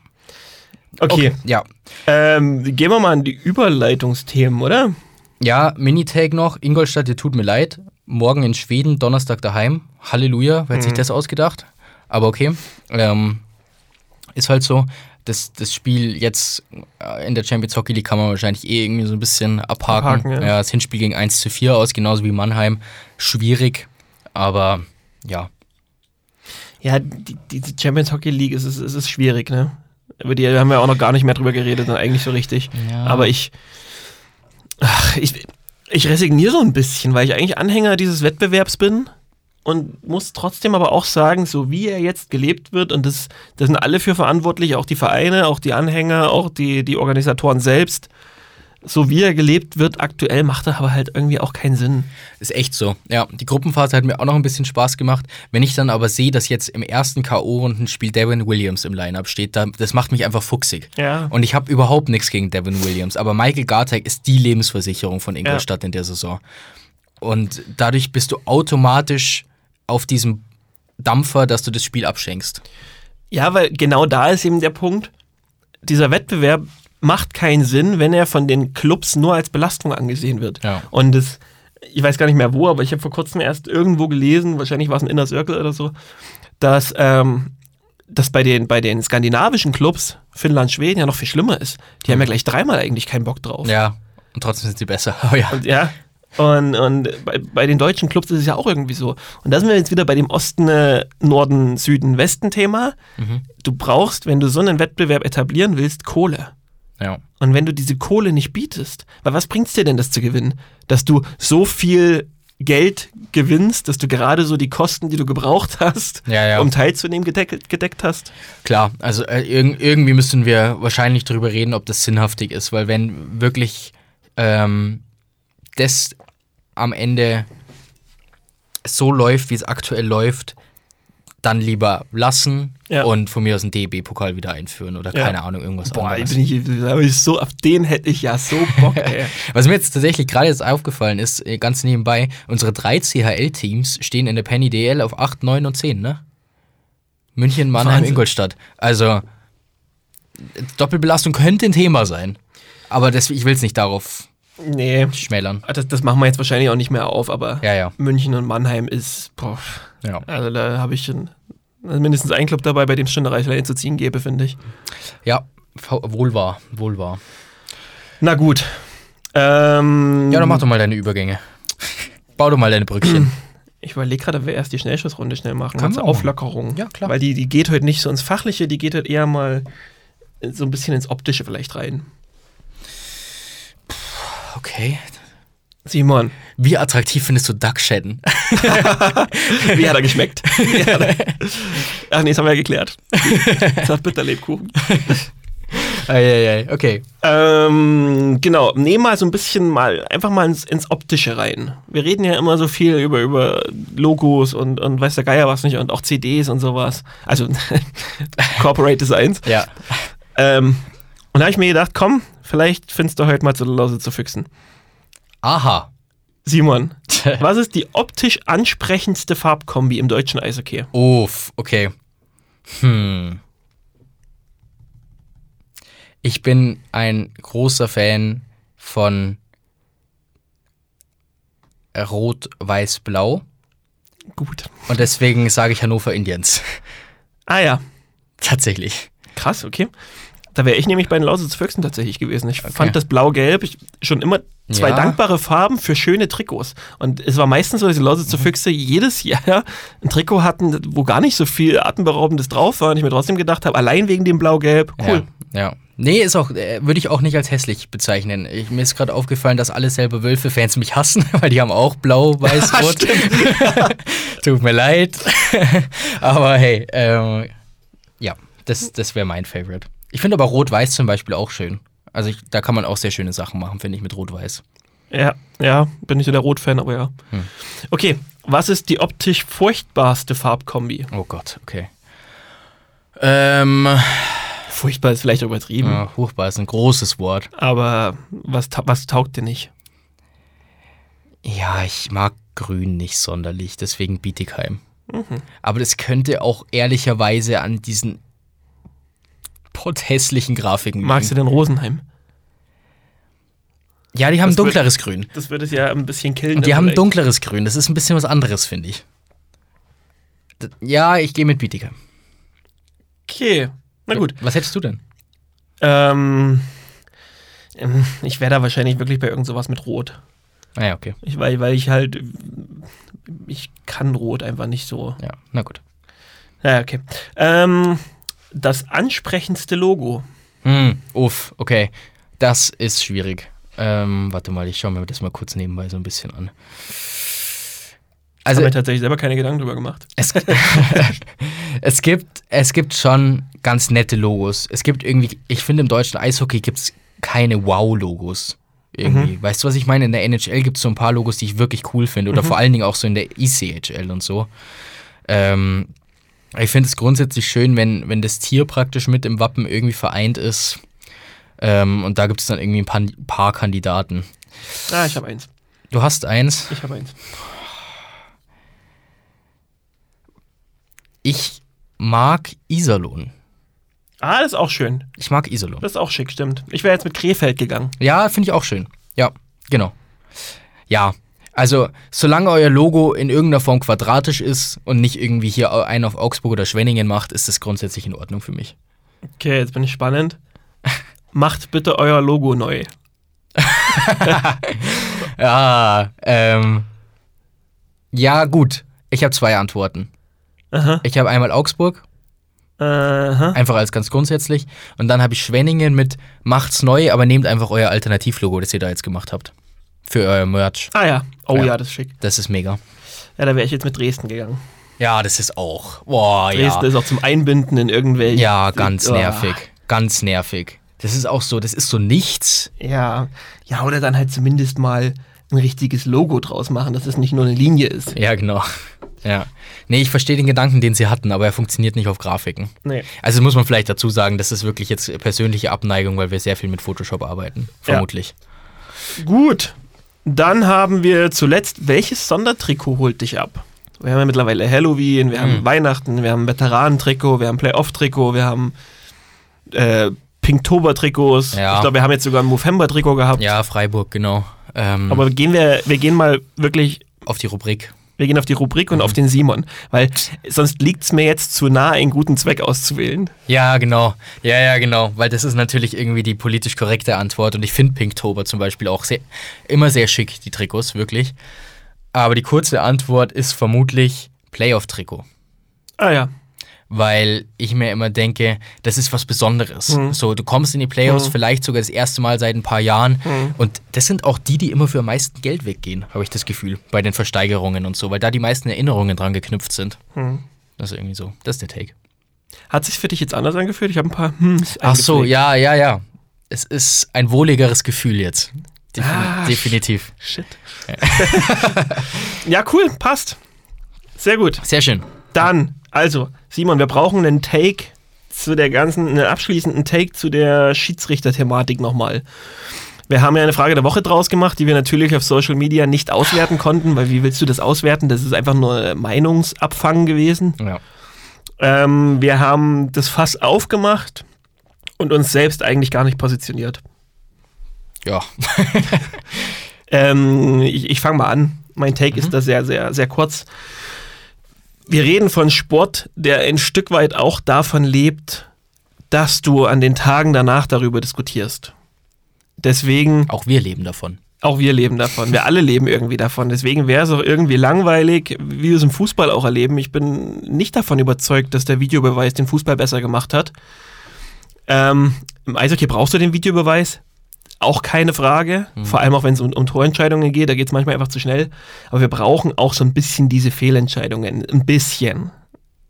[SPEAKER 2] Okay.
[SPEAKER 1] Ja.
[SPEAKER 2] Ähm, gehen wir mal an die Überleitungsthemen, oder?
[SPEAKER 1] Ja, Minitag noch. Ingolstadt, dir tut mir leid. morgen in Schweden, Donnerstag daheim. Halleluja, wer hat sich das ausgedacht? Aber okay. Ähm, ist halt so. Das, das Spiel jetzt äh, in der Champions Hockey League kann man wahrscheinlich eh irgendwie so ein bisschen abhaken.
[SPEAKER 2] Abhaken, ja.
[SPEAKER 1] ja. das Hinspiel ging 1 zu 4 aus, genauso wie Mannheim. Schwierig, aber ja.
[SPEAKER 2] Ja, die, diese Champions Hockey League ist, ist, ist, ist schwierig, ne? Über die haben wir auch noch gar nicht mehr drüber geredet, eigentlich so richtig.
[SPEAKER 1] Ja.
[SPEAKER 2] Aber ich, ach, ich, ich resigniere so ein bisschen, weil ich eigentlich Anhänger dieses Wettbewerbs bin und muss trotzdem aber auch sagen, so wie er jetzt gelebt wird, und das, das sind alle für verantwortlich, auch die Vereine, auch die Anhänger, auch die, die Organisatoren selbst, so wie er gelebt wird aktuell, macht er aber halt irgendwie auch keinen Sinn.
[SPEAKER 1] Ist echt so. Ja, die Gruppenphase hat mir auch noch ein bisschen Spaß gemacht. Wenn ich dann aber sehe, dass jetzt im ersten K.O.-Rundenspiel Devin Williams im Lineup steht, da, das macht mich einfach fuchsig.
[SPEAKER 2] Ja.
[SPEAKER 1] Und ich habe überhaupt nichts gegen Devin Williams, aber Michael Gartek ist die Lebensversicherung von Ingolstadt in der Saison. Und dadurch bist du automatisch auf diesem Dampfer, dass du das Spiel abschenkst.
[SPEAKER 2] Ja, weil genau da ist eben der Punkt, dieser Wettbewerb macht keinen Sinn, wenn er von den Clubs nur als Belastung angesehen wird.
[SPEAKER 1] Ja.
[SPEAKER 2] Und das, ich weiß gar nicht mehr wo, aber ich habe vor kurzem erst irgendwo gelesen, wahrscheinlich war es ein Inner Circle oder so, dass, ähm, dass bei den, bei den skandinavischen Clubs, Finnland, Schweden, ja noch viel schlimmer ist. Die haben ja gleich dreimal eigentlich keinen Bock drauf.
[SPEAKER 1] Ja, und trotzdem sind sie besser. Oh ja.
[SPEAKER 2] Und, ja. Und, und bei, bei den deutschen Clubs ist es ja auch irgendwie so. Und da sind wir jetzt wieder bei dem Osten, äh, Norden, Süden, Westen Thema. Du brauchst, wenn du so einen Wettbewerb etablieren willst, Kohle.
[SPEAKER 1] Ja.
[SPEAKER 2] Und wenn du diese Kohle nicht bietest, weil was bringt's dir denn, das zu gewinnen? Dass du so viel Geld gewinnst, dass du gerade so die Kosten, die du gebraucht hast,
[SPEAKER 1] Ja, ja.
[SPEAKER 2] um teilzunehmen, gedeckt, gedeckt hast?
[SPEAKER 1] Klar, also äh, irg irgendwie müssen wir wahrscheinlich darüber reden, ob das sinnhaftig ist, weil wenn wirklich ähm, das am Ende so läuft, wie es aktuell läuft, dann lieber lassen
[SPEAKER 2] Ja.
[SPEAKER 1] und von mir aus einen DEB-Pokal wieder einführen oder
[SPEAKER 2] Ja.
[SPEAKER 1] keine Ahnung, irgendwas
[SPEAKER 2] Boah,
[SPEAKER 1] anderes.
[SPEAKER 2] bin ich, aber ich so, auf den hätte ich ja so Bock, ey.
[SPEAKER 1] Was mir jetzt tatsächlich gerade jetzt aufgefallen ist, äh, ganz nebenbei, unsere drei CHL-Teams stehen in der Penny DL auf 8, 9 und 10, ne? München, Mannheim,
[SPEAKER 2] Wahnsinn.
[SPEAKER 1] Ingolstadt. Also, Doppelbelastung könnte ein Thema sein. Aber das, ich will es nicht darauf
[SPEAKER 2] Nee,
[SPEAKER 1] schmälern.
[SPEAKER 2] das, das machen wir jetzt wahrscheinlich auch nicht mehr auf, aber
[SPEAKER 1] Ja, ja.
[SPEAKER 2] München und Mannheim ist, boah,
[SPEAKER 1] ja.
[SPEAKER 2] also da habe ich schon also mindestens einen Club dabei, bei dem es schon eine Reichweite zu ziehen gäbe, finde ich.
[SPEAKER 1] Ja, wohl wahr, wohl wahr.
[SPEAKER 2] Na gut. Ähm,
[SPEAKER 1] Ja, dann mach doch mal deine Übergänge. Bau doch mal deine Brückchen.
[SPEAKER 2] Ich überlege gerade, wir erst die Schnellschussrunde schnell machen.
[SPEAKER 1] Kann
[SPEAKER 2] Als
[SPEAKER 1] man auch
[SPEAKER 2] Auflockerung.
[SPEAKER 1] Ja, klar.
[SPEAKER 2] Weil die, die geht heute nicht so ins Fachliche, die geht heute eher mal so ein bisschen ins Optische vielleicht rein.
[SPEAKER 1] Okay.
[SPEAKER 2] Simon,
[SPEAKER 1] Wie attraktiv findest du Duckshadden?
[SPEAKER 2] wie hat er geschmeckt? Hat er- Ach nee, das haben wir ja geklärt. Das hat Bitterlebkuchen.
[SPEAKER 1] Eieiei, okay.
[SPEAKER 2] Ähm, genau, nehmen mal so ein bisschen mal, einfach mal ins, ins Optische rein. Wir reden ja immer so viel über, über Logos und, und weiß der Geier was nicht und auch CDs und sowas. Also Corporate Designs.
[SPEAKER 1] Ja.
[SPEAKER 2] Ähm, und da habe ich mir gedacht, komm, vielleicht findest du heute mal zu der Lausitz zu füchsen.
[SPEAKER 1] Aha.
[SPEAKER 2] Simon, was ist die optisch ansprechendste Farbkombi im deutschen Eishockey?
[SPEAKER 1] Uff, okay. Hm. Ich bin ein großer Fan von Rot, Weiß, Blau.
[SPEAKER 2] Gut.
[SPEAKER 1] Und deswegen sage ich Hannover Indians.
[SPEAKER 2] Ah ja,
[SPEAKER 1] Tatsächlich.
[SPEAKER 2] krass, okay. Da wäre ich nämlich bei den Lausitz Füchsen tatsächlich gewesen. Ich fand das Blau-Gelb schon immer zwei
[SPEAKER 1] Ja.
[SPEAKER 2] dankbare Farben für schöne Trikots. Und es war meistens so, dass die Lausitzer Füchse jedes Jahr ein Trikot hatten, wo gar nicht so viel Atemberaubendes drauf war. Und ich mir trotzdem gedacht habe, allein wegen dem Blau-Gelb, cool.
[SPEAKER 1] Ja. ja. Nee, ist auch, äh, würde ich auch nicht als hässlich bezeichnen. Ich, mir ist gerade aufgefallen, dass alle selber Wölfe-Fans mich hassen, weil die haben auch blau, weiß, rot. Tut mir leid. aber hey, ähm, ja, das, das wäre mein Favorite. Ich finde aber Rot-Weiß zum Beispiel auch schön. Also ich, da kann man auch sehr schöne Sachen machen, finde ich, mit Rot-Weiß.
[SPEAKER 2] Ja, ja, bin nicht so der Rot-Fan, aber ja.
[SPEAKER 1] Hm.
[SPEAKER 2] Okay, was ist die optisch furchtbarste Farbkombi?
[SPEAKER 1] Oh Gott, okay. Ähm,
[SPEAKER 2] Furchtbar ist vielleicht übertrieben,
[SPEAKER 1] ja, furchtbar ist ein großes Wort.
[SPEAKER 2] aber was, ta was taugt dir nicht?
[SPEAKER 1] Ja, ich mag Grün nicht sonderlich, deswegen Bietigheim. Aber das könnte auch ehrlicherweise an diesen potthässlichen Grafiken.
[SPEAKER 2] Magst du denn Rosenheim?
[SPEAKER 1] Ja, die haben
[SPEAKER 2] Das wird-
[SPEAKER 1] dunkleres Grün.
[SPEAKER 2] Das würde es ja ein bisschen killen.
[SPEAKER 1] Die haben
[SPEAKER 2] vielleicht.
[SPEAKER 1] dunkleres Grün. Das ist ein bisschen was anderes, finde ich. D- Ja, ich gehe mit Bietigheim.
[SPEAKER 2] Okay, na gut.
[SPEAKER 1] Was hättest du denn?
[SPEAKER 2] Ähm, ähm, ich wäre da wahrscheinlich wirklich bei irgend sowas mit Rot.
[SPEAKER 1] Ah ja, okay.
[SPEAKER 2] Ich, weil, weil ich halt, ich kann Rot einfach nicht so.
[SPEAKER 1] Ja, na gut.
[SPEAKER 2] Ja, okay. Ähm, das ansprechendste Logo.
[SPEAKER 1] Hm, uff, okay. Das ist schwierig. Ähm, warte mal, ich schaue mir das mal kurz nebenbei so ein bisschen an.
[SPEAKER 2] Also,
[SPEAKER 1] Also
[SPEAKER 2] habe mir tatsächlich selber keine Gedanken drüber gemacht.
[SPEAKER 1] es, es, gibt, es gibt schon ganz nette Logos. Es gibt irgendwie, ich finde im deutschen Eishockey gibt es keine Wow-Logos. Irgendwie. Weißt du, was ich meine? In der NHL gibt es so ein paar Logos, die ich wirklich cool finde. Oder vor allen Dingen auch so in der ECHL und so. Ähm, ich finde es grundsätzlich schön, wenn, wenn das Tier praktisch mit im Wappen irgendwie vereint ist. Ähm, und da gibt es dann irgendwie ein paar, paar Kandidaten.
[SPEAKER 2] Ah, ich habe eins.
[SPEAKER 1] Du hast eins.
[SPEAKER 2] Ich habe eins.
[SPEAKER 1] Ich mag Iserlohn.
[SPEAKER 2] Ah, das ist auch schön.
[SPEAKER 1] Ich mag Iserlohn.
[SPEAKER 2] Das ist auch schick, stimmt. Ich wäre jetzt mit Krefeld gegangen.
[SPEAKER 1] Ja, finde ich auch schön. Ja, genau. Ja, also solange euer Logo in irgendeiner Form quadratisch ist und nicht irgendwie hier einen auf Augsburg oder Schwenningen macht, ist das grundsätzlich in Ordnung für mich.
[SPEAKER 2] Okay, jetzt bin ich spannend. Macht bitte euer Logo neu.
[SPEAKER 1] Ja, ähm. Ja, gut. Ich habe zwei Antworten.
[SPEAKER 2] Aha.
[SPEAKER 1] Ich habe einmal Augsburg,
[SPEAKER 2] Aha.
[SPEAKER 1] einfach als ganz grundsätzlich. Und dann habe ich Schwenningen mit Macht's neu, aber nehmt einfach euer Alternativlogo, das ihr da jetzt gemacht habt. Für euer Merch.
[SPEAKER 2] Ah ja. Oh
[SPEAKER 1] Ja.
[SPEAKER 2] ja, das ist schick.
[SPEAKER 1] Das ist mega.
[SPEAKER 2] Ja, da wäre ich jetzt mit Dresden gegangen.
[SPEAKER 1] Ja, das ist auch. Boah,
[SPEAKER 2] Dresden
[SPEAKER 1] ja.
[SPEAKER 2] ist auch zum Einbinden in irgendwelche.
[SPEAKER 1] Ja, ganz
[SPEAKER 2] Oh.
[SPEAKER 1] nervig. Ganz nervig. Das ist auch so, das ist so nichts.
[SPEAKER 2] Ja. Ja, oder dann halt zumindest mal ein richtiges Logo draus machen, dass es nicht nur eine Linie ist.
[SPEAKER 1] Ja, genau. Ja. Nee, ich verstehe den Gedanken, den sie hatten, aber er funktioniert nicht auf Grafiken.
[SPEAKER 2] Nee.
[SPEAKER 1] Also muss man vielleicht dazu sagen, das ist wirklich jetzt persönliche Abneigung, weil wir sehr viel mit Photoshop arbeiten. Vermutlich.
[SPEAKER 2] Gut. Dann haben wir zuletzt, welches Sondertrikot holt dich ab? Wir haben ja mittlerweile Halloween, wir haben
[SPEAKER 1] Mhm.
[SPEAKER 2] Weihnachten, wir haben Veteranentrikot, wir haben Playoff-Trikot, wir haben äh, Pinktober-Trikots.
[SPEAKER 1] Ja.
[SPEAKER 2] Ich glaube, wir haben jetzt sogar ein Movember-Trikot gehabt.
[SPEAKER 1] Ja, Freiburg, genau. Ähm,
[SPEAKER 2] Aber gehen wir, wir gehen mal wirklich,
[SPEAKER 1] auf die Rubrik.
[SPEAKER 2] Wir gehen auf die Rubrik
[SPEAKER 1] Mhm.
[SPEAKER 2] und auf den Simon, weil sonst liegt es mir jetzt zu nah, einen guten Zweck auszuwählen.
[SPEAKER 1] Ja, genau. Ja, ja, genau. Weil das ist natürlich irgendwie die politisch korrekte Antwort. Und ich finde Pinktober zum Beispiel auch sehr, immer sehr schick, die Trikots, wirklich. Aber die kurze Antwort ist vermutlich Playoff-Trikot.
[SPEAKER 2] Ah ja.
[SPEAKER 1] Weil ich mir immer denke, das ist was Besonderes.
[SPEAKER 2] Mhm.
[SPEAKER 1] So, du kommst in die Playoffs
[SPEAKER 2] Mhm.
[SPEAKER 1] vielleicht sogar das erste Mal seit ein paar Jahren
[SPEAKER 2] Mhm.
[SPEAKER 1] und das sind auch die, die immer für am meisten Geld weggehen, habe ich das Gefühl, bei den Versteigerungen und so, weil da die meisten Erinnerungen dran geknüpft sind.
[SPEAKER 2] Hm.
[SPEAKER 1] Das ist irgendwie so. Das ist der Take.
[SPEAKER 2] Hat sich für dich jetzt anders angefühlt? Ich habe ein paar Hms
[SPEAKER 1] Ach so, ja, ja, ja. Es ist ein wohligeres Gefühl jetzt. Defin
[SPEAKER 2] Ah,
[SPEAKER 1] definitiv.
[SPEAKER 2] Shit. ja, cool, passt. Sehr gut.
[SPEAKER 1] Sehr schön.
[SPEAKER 2] Dann, also, Simon, wir brauchen einen Take zu der ganzen, einen abschließenden Take zu der Schiedsrichter-Thematik nochmal. Wir haben ja eine Frage der Woche draus gemacht, die wir natürlich auf Social Media nicht auswerten konnten, weil wie willst du das auswerten? Das ist einfach nur Meinungsabfang gewesen.
[SPEAKER 1] Ja.
[SPEAKER 2] Ähm, wir haben das Fass aufgemacht und uns selbst eigentlich gar nicht positioniert.
[SPEAKER 1] Ja.
[SPEAKER 2] Ähm, ich ich fange mal an. Mein Take ist da sehr, sehr, sehr kurz. Wir reden von Sport, der ein Stück weit auch davon lebt, dass du an den Tagen danach darüber diskutierst. Deswegen,
[SPEAKER 1] Auch wir leben davon.
[SPEAKER 2] auch wir leben davon. Wir alle leben irgendwie davon. Deswegen wäre es auch irgendwie langweilig, wie wir es im Fußball auch erleben. Ich bin nicht davon überzeugt, dass der Videobeweis den Fußball besser gemacht hat. Ähm, Im Eishockey brauchst du den Videobeweis. Auch keine Frage. Vor allem auch, wenn es um, um Torentscheidungen geht. Da geht es manchmal einfach zu schnell. Aber wir brauchen auch so ein bisschen diese Fehlentscheidungen. Ein bisschen.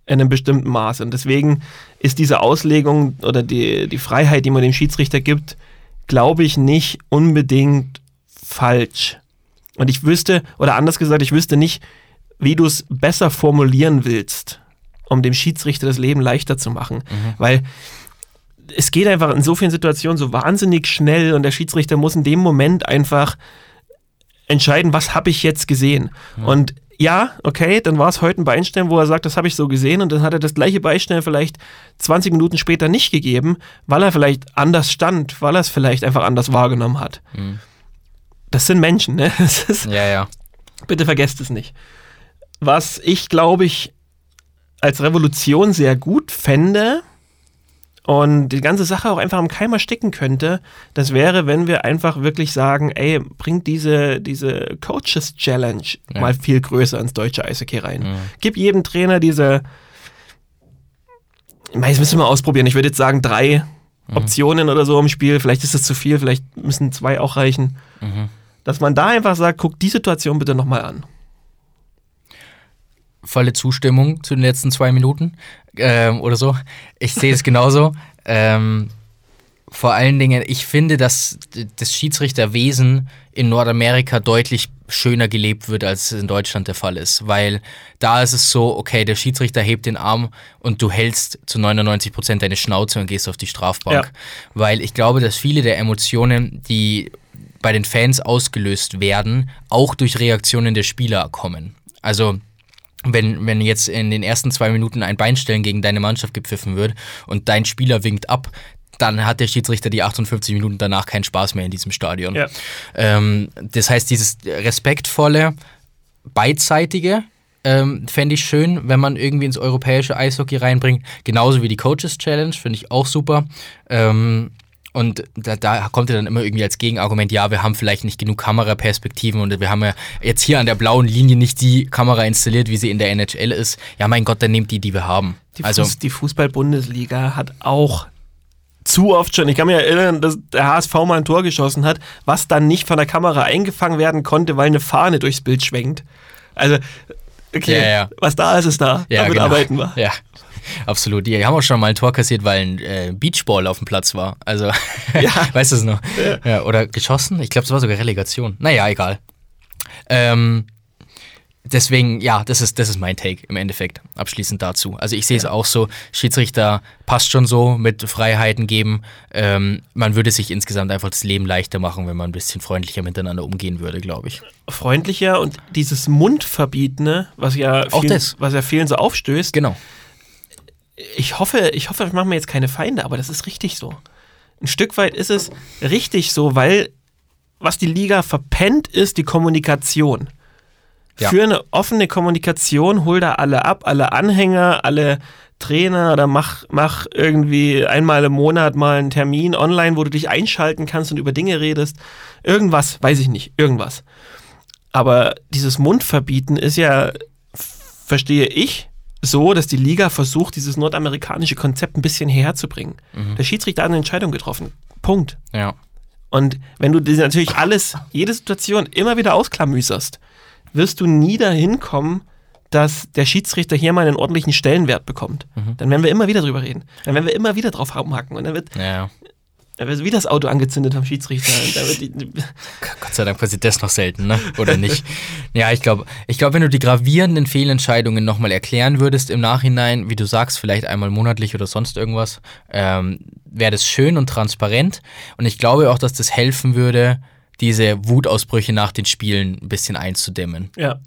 [SPEAKER 2] In einem bestimmten Maß. Und deswegen ist diese Auslegung oder die, die Freiheit, die man dem Schiedsrichter gibt, glaube ich, nicht unbedingt falsch. Und ich wüsste, oder anders gesagt, ich wüsste nicht, wie du es besser formulieren willst, um dem Schiedsrichter das Leben leichter zu machen. Weil es geht einfach in so vielen Situationen so wahnsinnig schnell und der Schiedsrichter muss in dem Moment einfach entscheiden, was habe ich jetzt gesehen. Und ja, okay, dann war es heute ein Beinstellen, wo er sagt, das habe ich so gesehen und dann hat er das gleiche Beinstellen vielleicht 20 Minuten später nicht gegeben, weil er vielleicht anders stand, weil er es vielleicht einfach anders wahrgenommen hat.
[SPEAKER 1] Mhm.
[SPEAKER 2] Das sind Menschen, ne? Ist,
[SPEAKER 1] Ja, ja.
[SPEAKER 2] bitte vergesst es nicht. Was ich, glaube ich, als Revolution sehr gut fände und die ganze Sache auch einfach am Keim ersticken könnte, das wäre, wenn wir einfach wirklich sagen, ey, bringt diese, diese Coaches Challenge
[SPEAKER 1] Ja.
[SPEAKER 2] mal viel größer ins deutsche Eishockey rein.
[SPEAKER 1] Mhm.
[SPEAKER 2] Gib jedem Trainer diese, ich meine, das müssen wir ausprobieren. Ich würde jetzt sagen, drei Optionen oder so im Spiel. Vielleicht ist es zu viel, vielleicht müssen zwei auch reichen.
[SPEAKER 1] Mhm.
[SPEAKER 2] Dass man da einfach sagt, guck die Situation bitte nochmal an.
[SPEAKER 1] Volle Zustimmung zu den letzten zwei Minuten ähm, oder so. Ich sehe es genauso. ähm, vor allen Dingen, ich finde, dass das Schiedsrichterwesen in Nordamerika deutlich schöner gelebt wird, als es in Deutschland der Fall ist. Weil da ist es so, okay, der Schiedsrichter hebt den Arm und du hältst zu 99 Prozent deine Schnauze und gehst auf die Strafbank.
[SPEAKER 2] Ja.
[SPEAKER 1] Weil ich glaube, dass viele der Emotionen, die bei den Fans ausgelöst werden, auch durch Reaktionen der Spieler kommen. Also wenn, wenn jetzt in den ersten zwei Minuten ein Beinstellen gegen deine Mannschaft gepfiffen wird und dein Spieler winkt ab, dann hat der Schiedsrichter die 58 Minuten danach keinen Spaß mehr in diesem Stadion.
[SPEAKER 2] Ja.
[SPEAKER 1] Ähm, das heißt, dieses respektvolle, beidseitige ähm, fände ich schön, wenn man irgendwie ins europäische Eishockey reinbringt. Genauso wie die Coaches Challenge, finde ich auch super. Ähm, und da, da kommt ja dann immer irgendwie als Gegenargument, ja, wir haben vielleicht nicht genug Kameraperspektiven und wir haben ja jetzt hier an der blauen Linie nicht die Kamera installiert, wie sie in der NHL ist. Ja, mein Gott, dann nehmt die, die wir haben.
[SPEAKER 2] Die,
[SPEAKER 1] also,
[SPEAKER 2] Fuß, die Fußball-Bundesliga hat auch zu oft schon, ich kann mich erinnern, dass der HSV mal ein Tor geschossen hat, was dann nicht von der Kamera eingefangen werden konnte, weil eine Fahne durchs Bild schwenkt. Also, okay,
[SPEAKER 1] Ja, ja.
[SPEAKER 2] was da ist, ist da.
[SPEAKER 1] ja,
[SPEAKER 2] Damit
[SPEAKER 1] genau.
[SPEAKER 2] arbeiten wir.
[SPEAKER 1] Ja, absolut. Die haben auch schon mal ein Tor kassiert, weil ein äh, Beachball auf dem Platz war. Also,
[SPEAKER 2] Ja.
[SPEAKER 1] weißt du es noch? Ja. oder geschossen? Ich glaube, es war sogar Relegation. Naja, egal. Ähm, deswegen, ja, das ist, das ist mein Take im Endeffekt, abschließend dazu. Also ich sehe es auch so, Schiedsrichter passt schon so mit Freiheiten geben. Ähm, man würde sich insgesamt einfach das Leben leichter machen, wenn man ein bisschen freundlicher miteinander umgehen würde, glaube ich.
[SPEAKER 2] Freundlicher und dieses Mundverbietene, was ja,
[SPEAKER 1] Auch
[SPEAKER 2] vielen,
[SPEAKER 1] das.
[SPEAKER 2] was ja vielen so aufstößt.
[SPEAKER 1] Genau.
[SPEAKER 2] Ich hoffe, ich hoffe, ich mache mir jetzt keine Feinde, aber das ist richtig so. Ein Stück weit ist es richtig so, weil was die Liga verpennt, ist die Kommunikation.
[SPEAKER 1] Ja.
[SPEAKER 2] Für eine offene Kommunikation hol da alle ab, alle Anhänger, alle Trainer oder mach, mach irgendwie einmal im Monat mal einen Termin online, wo du dich einschalten kannst und über Dinge redest. Irgendwas, weiß ich nicht, irgendwas. Aber dieses Mundverbieten ist ja, verstehe ich, so, dass die Liga versucht, dieses nordamerikanische Konzept ein bisschen herzubringen. Der Schiedsrichter hat eine Entscheidung getroffen. Punkt.
[SPEAKER 1] Ja.
[SPEAKER 2] Und wenn du natürlich alles, jede Situation immer wieder ausklamüserst, wirst du nie dahin kommen, dass der Schiedsrichter hier mal einen ordentlichen Stellenwert bekommt. Dann werden wir immer wieder drüber reden. Dann werden wir immer wieder drauf rumhacken. Und dann wird,
[SPEAKER 1] Ja.
[SPEAKER 2] Dann wird wieder das Auto angezündet am Schiedsrichter.
[SPEAKER 1] Gott sei Dank passiert das noch selten, ne? Oder nicht? ja, ich glaube, ich glaub, wenn du die gravierenden Fehlentscheidungen nochmal erklären würdest im Nachhinein, wie du sagst, vielleicht einmal monatlich oder sonst irgendwas, ähm, wäre das schön und transparent. Und ich glaube auch, dass das helfen würde, diese Wutausbrüche nach den Spielen ein bisschen einzudämmen.
[SPEAKER 2] ja.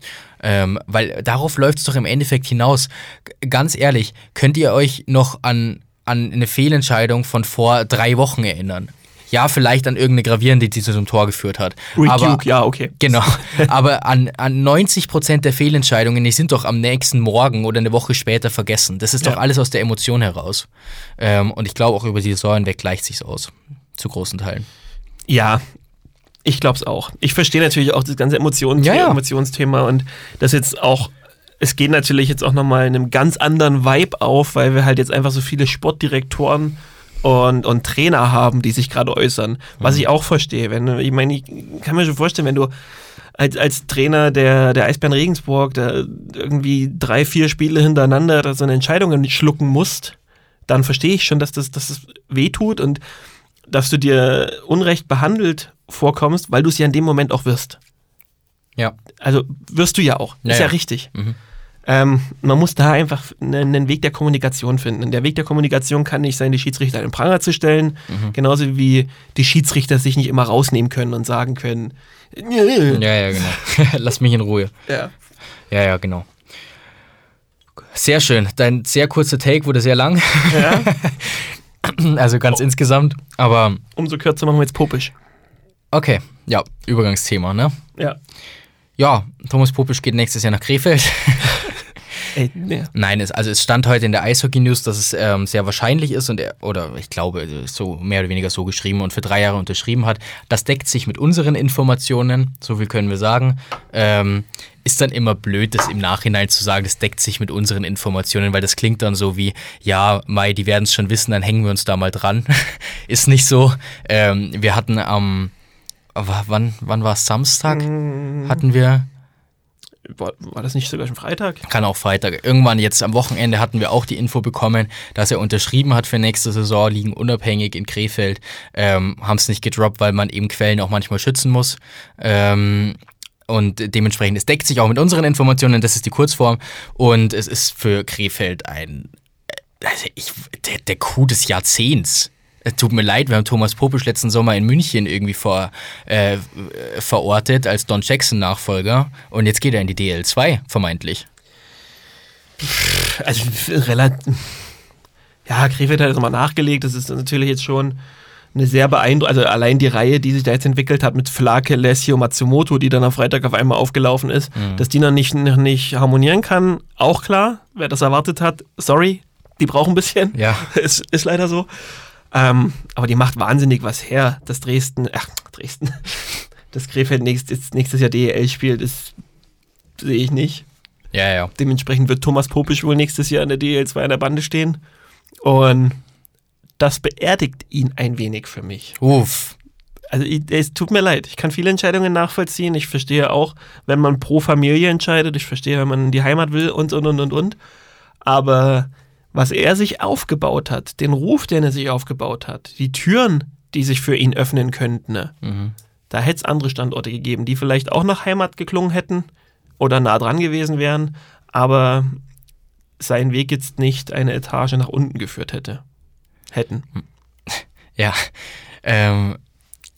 [SPEAKER 1] Ähm, weil darauf läuft es doch im Endeffekt hinaus. G- Ganz ehrlich, könnt ihr euch noch an, an eine Fehlentscheidung von vor drei Wochen erinnern? Ja, vielleicht an irgendeine gravierende, die zu einem Tor geführt hat.
[SPEAKER 2] Rick
[SPEAKER 1] aber,
[SPEAKER 2] Duke, ja, okay.
[SPEAKER 1] Genau. Aber an, an 90% der Fehlentscheidungen, die sind doch am nächsten Morgen oder eine Woche später vergessen. Das ist doch
[SPEAKER 2] Ja.
[SPEAKER 1] alles aus der Emotion heraus. Ähm, und ich glaube auch über die Saison hinweg gleicht sich's aus. Zu großen Teilen.
[SPEAKER 2] Ja, ich glaube es auch. Ich verstehe natürlich auch das ganze Emotions
[SPEAKER 1] Ja, ja.
[SPEAKER 2] Emotionsthema und das jetzt auch, es geht natürlich jetzt auch nochmal in einem ganz anderen Vibe auf, weil wir halt jetzt einfach so viele Sportdirektoren und, und Trainer haben, die sich gerade äußern. Was ich auch verstehe. Wenn, ich meine, ich kann mir schon vorstellen, wenn du als, als Trainer der, der Eisbären Regensburg da irgendwie drei, vier Spiele hintereinander da so eine Entscheidung schlucken musst, dann verstehe ich schon, dass das, dass das wehtut und dass du dir unrecht behandelt vorkommst, weil du es ja in dem Moment auch wirst.
[SPEAKER 1] Ja.
[SPEAKER 2] Also wirst du ja auch.
[SPEAKER 1] Ja,
[SPEAKER 2] ist ja,
[SPEAKER 1] ja.
[SPEAKER 2] richtig.
[SPEAKER 1] Mhm.
[SPEAKER 2] Ähm, man muss da einfach einen, einen Weg der Kommunikation finden. Der Weg der Kommunikation kann nicht sein, die Schiedsrichter in den Pranger zu stellen,
[SPEAKER 1] Mhm.
[SPEAKER 2] genauso wie die Schiedsrichter sich nicht immer rausnehmen können und sagen können,
[SPEAKER 1] Ja, ja, genau. Lass mich in Ruhe.
[SPEAKER 2] ja.
[SPEAKER 1] Ja, ja, genau. Sehr schön. Dein sehr kurzer Take wurde sehr lang.
[SPEAKER 2] ja.
[SPEAKER 1] Also ganz insgesamt. Aber
[SPEAKER 2] umso kürzer machen wir jetzt popisch.
[SPEAKER 1] Okay, ja, Übergangsthema, ne?
[SPEAKER 2] Ja.
[SPEAKER 1] Ja, Thomas Popisch geht nächstes Jahr nach Krefeld.
[SPEAKER 2] Ey, ne.
[SPEAKER 1] Nein, es, also es stand heute in der Eishockey-News, dass es ähm, sehr wahrscheinlich ist und er, oder ich glaube, so mehr oder weniger so geschrieben und für drei Jahre unterschrieben hat. Das deckt sich mit unseren Informationen, so viel können wir sagen. Ähm, ist dann immer blöd, das im Nachhinein zu sagen, das deckt sich mit unseren Informationen, weil das klingt dann so wie, ja, Mai, die werden es schon wissen, dann hängen wir uns da mal dran. ist nicht so. Ähm, wir hatten am, wann, wann war es? Samstag? Hatten wir
[SPEAKER 2] War, war das nicht sogar schon Freitag?
[SPEAKER 1] kann auch Freitag. Irgendwann jetzt am Wochenende hatten wir auch die Info bekommen, dass er unterschrieben hat für nächste Saison, liegen unabhängig in Krefeld, ähm, haben es nicht gedroppt, weil man eben Quellen auch manchmal schützen muss. Ähm, und dementsprechend, es deckt sich auch mit unseren Informationen, das ist die Kurzform. Und es ist für Krefeld ein, also ich, der, der Coup des Jahrzehnts. Es tut mir leid, wir haben Thomas Popisch letzten Sommer in München irgendwie vor, äh, verortet als Don Jackson-Nachfolger und jetzt geht er in die DL2, vermeintlich.
[SPEAKER 2] Also relativ. Ja, Krefeld hat jetzt nochmal nachgelegt. Das ist natürlich jetzt schon eine sehr beeindruckende, also allein die Reihe, die sich da jetzt entwickelt hat mit Flake, Lesio, Matsumoto, die dann am Freitag auf einmal aufgelaufen ist, dass die noch nicht, noch nicht harmonieren kann, auch klar. Wer das erwartet hat, sorry, die brauchen ein bisschen.
[SPEAKER 1] Ja.
[SPEAKER 2] ist, ist leider so. Ähm, aber die macht wahnsinnig was her, dass Dresden, ach, Dresden, dass Krefeld nächst, jetzt nächstes Jahr DEL spielt, das sehe ich nicht.
[SPEAKER 1] Ja, ja.
[SPEAKER 2] Dementsprechend wird Thomas Popisch wohl nächstes Jahr in der DL2 an der Bande stehen. Und das beerdigt ihn ein wenig für mich.
[SPEAKER 1] Uff.
[SPEAKER 2] Also es tut mir leid, ich kann viele Entscheidungen nachvollziehen. Ich verstehe auch, wenn man pro Familie entscheidet. Ich verstehe, wenn man in die Heimat will und, und, und, und, und. Aber was er sich aufgebaut hat, den Ruf, den er sich aufgebaut hat, die Türen, die sich für ihn öffnen könnten, ne?
[SPEAKER 1] Mhm.
[SPEAKER 2] da hätte es andere Standorte gegeben, die vielleicht auch nach Heimat geklungen hätten oder nah dran gewesen wären, aber sein Weg jetzt nicht eine Etage nach unten geführt hätte. Hätten.
[SPEAKER 1] Ja. Ähm,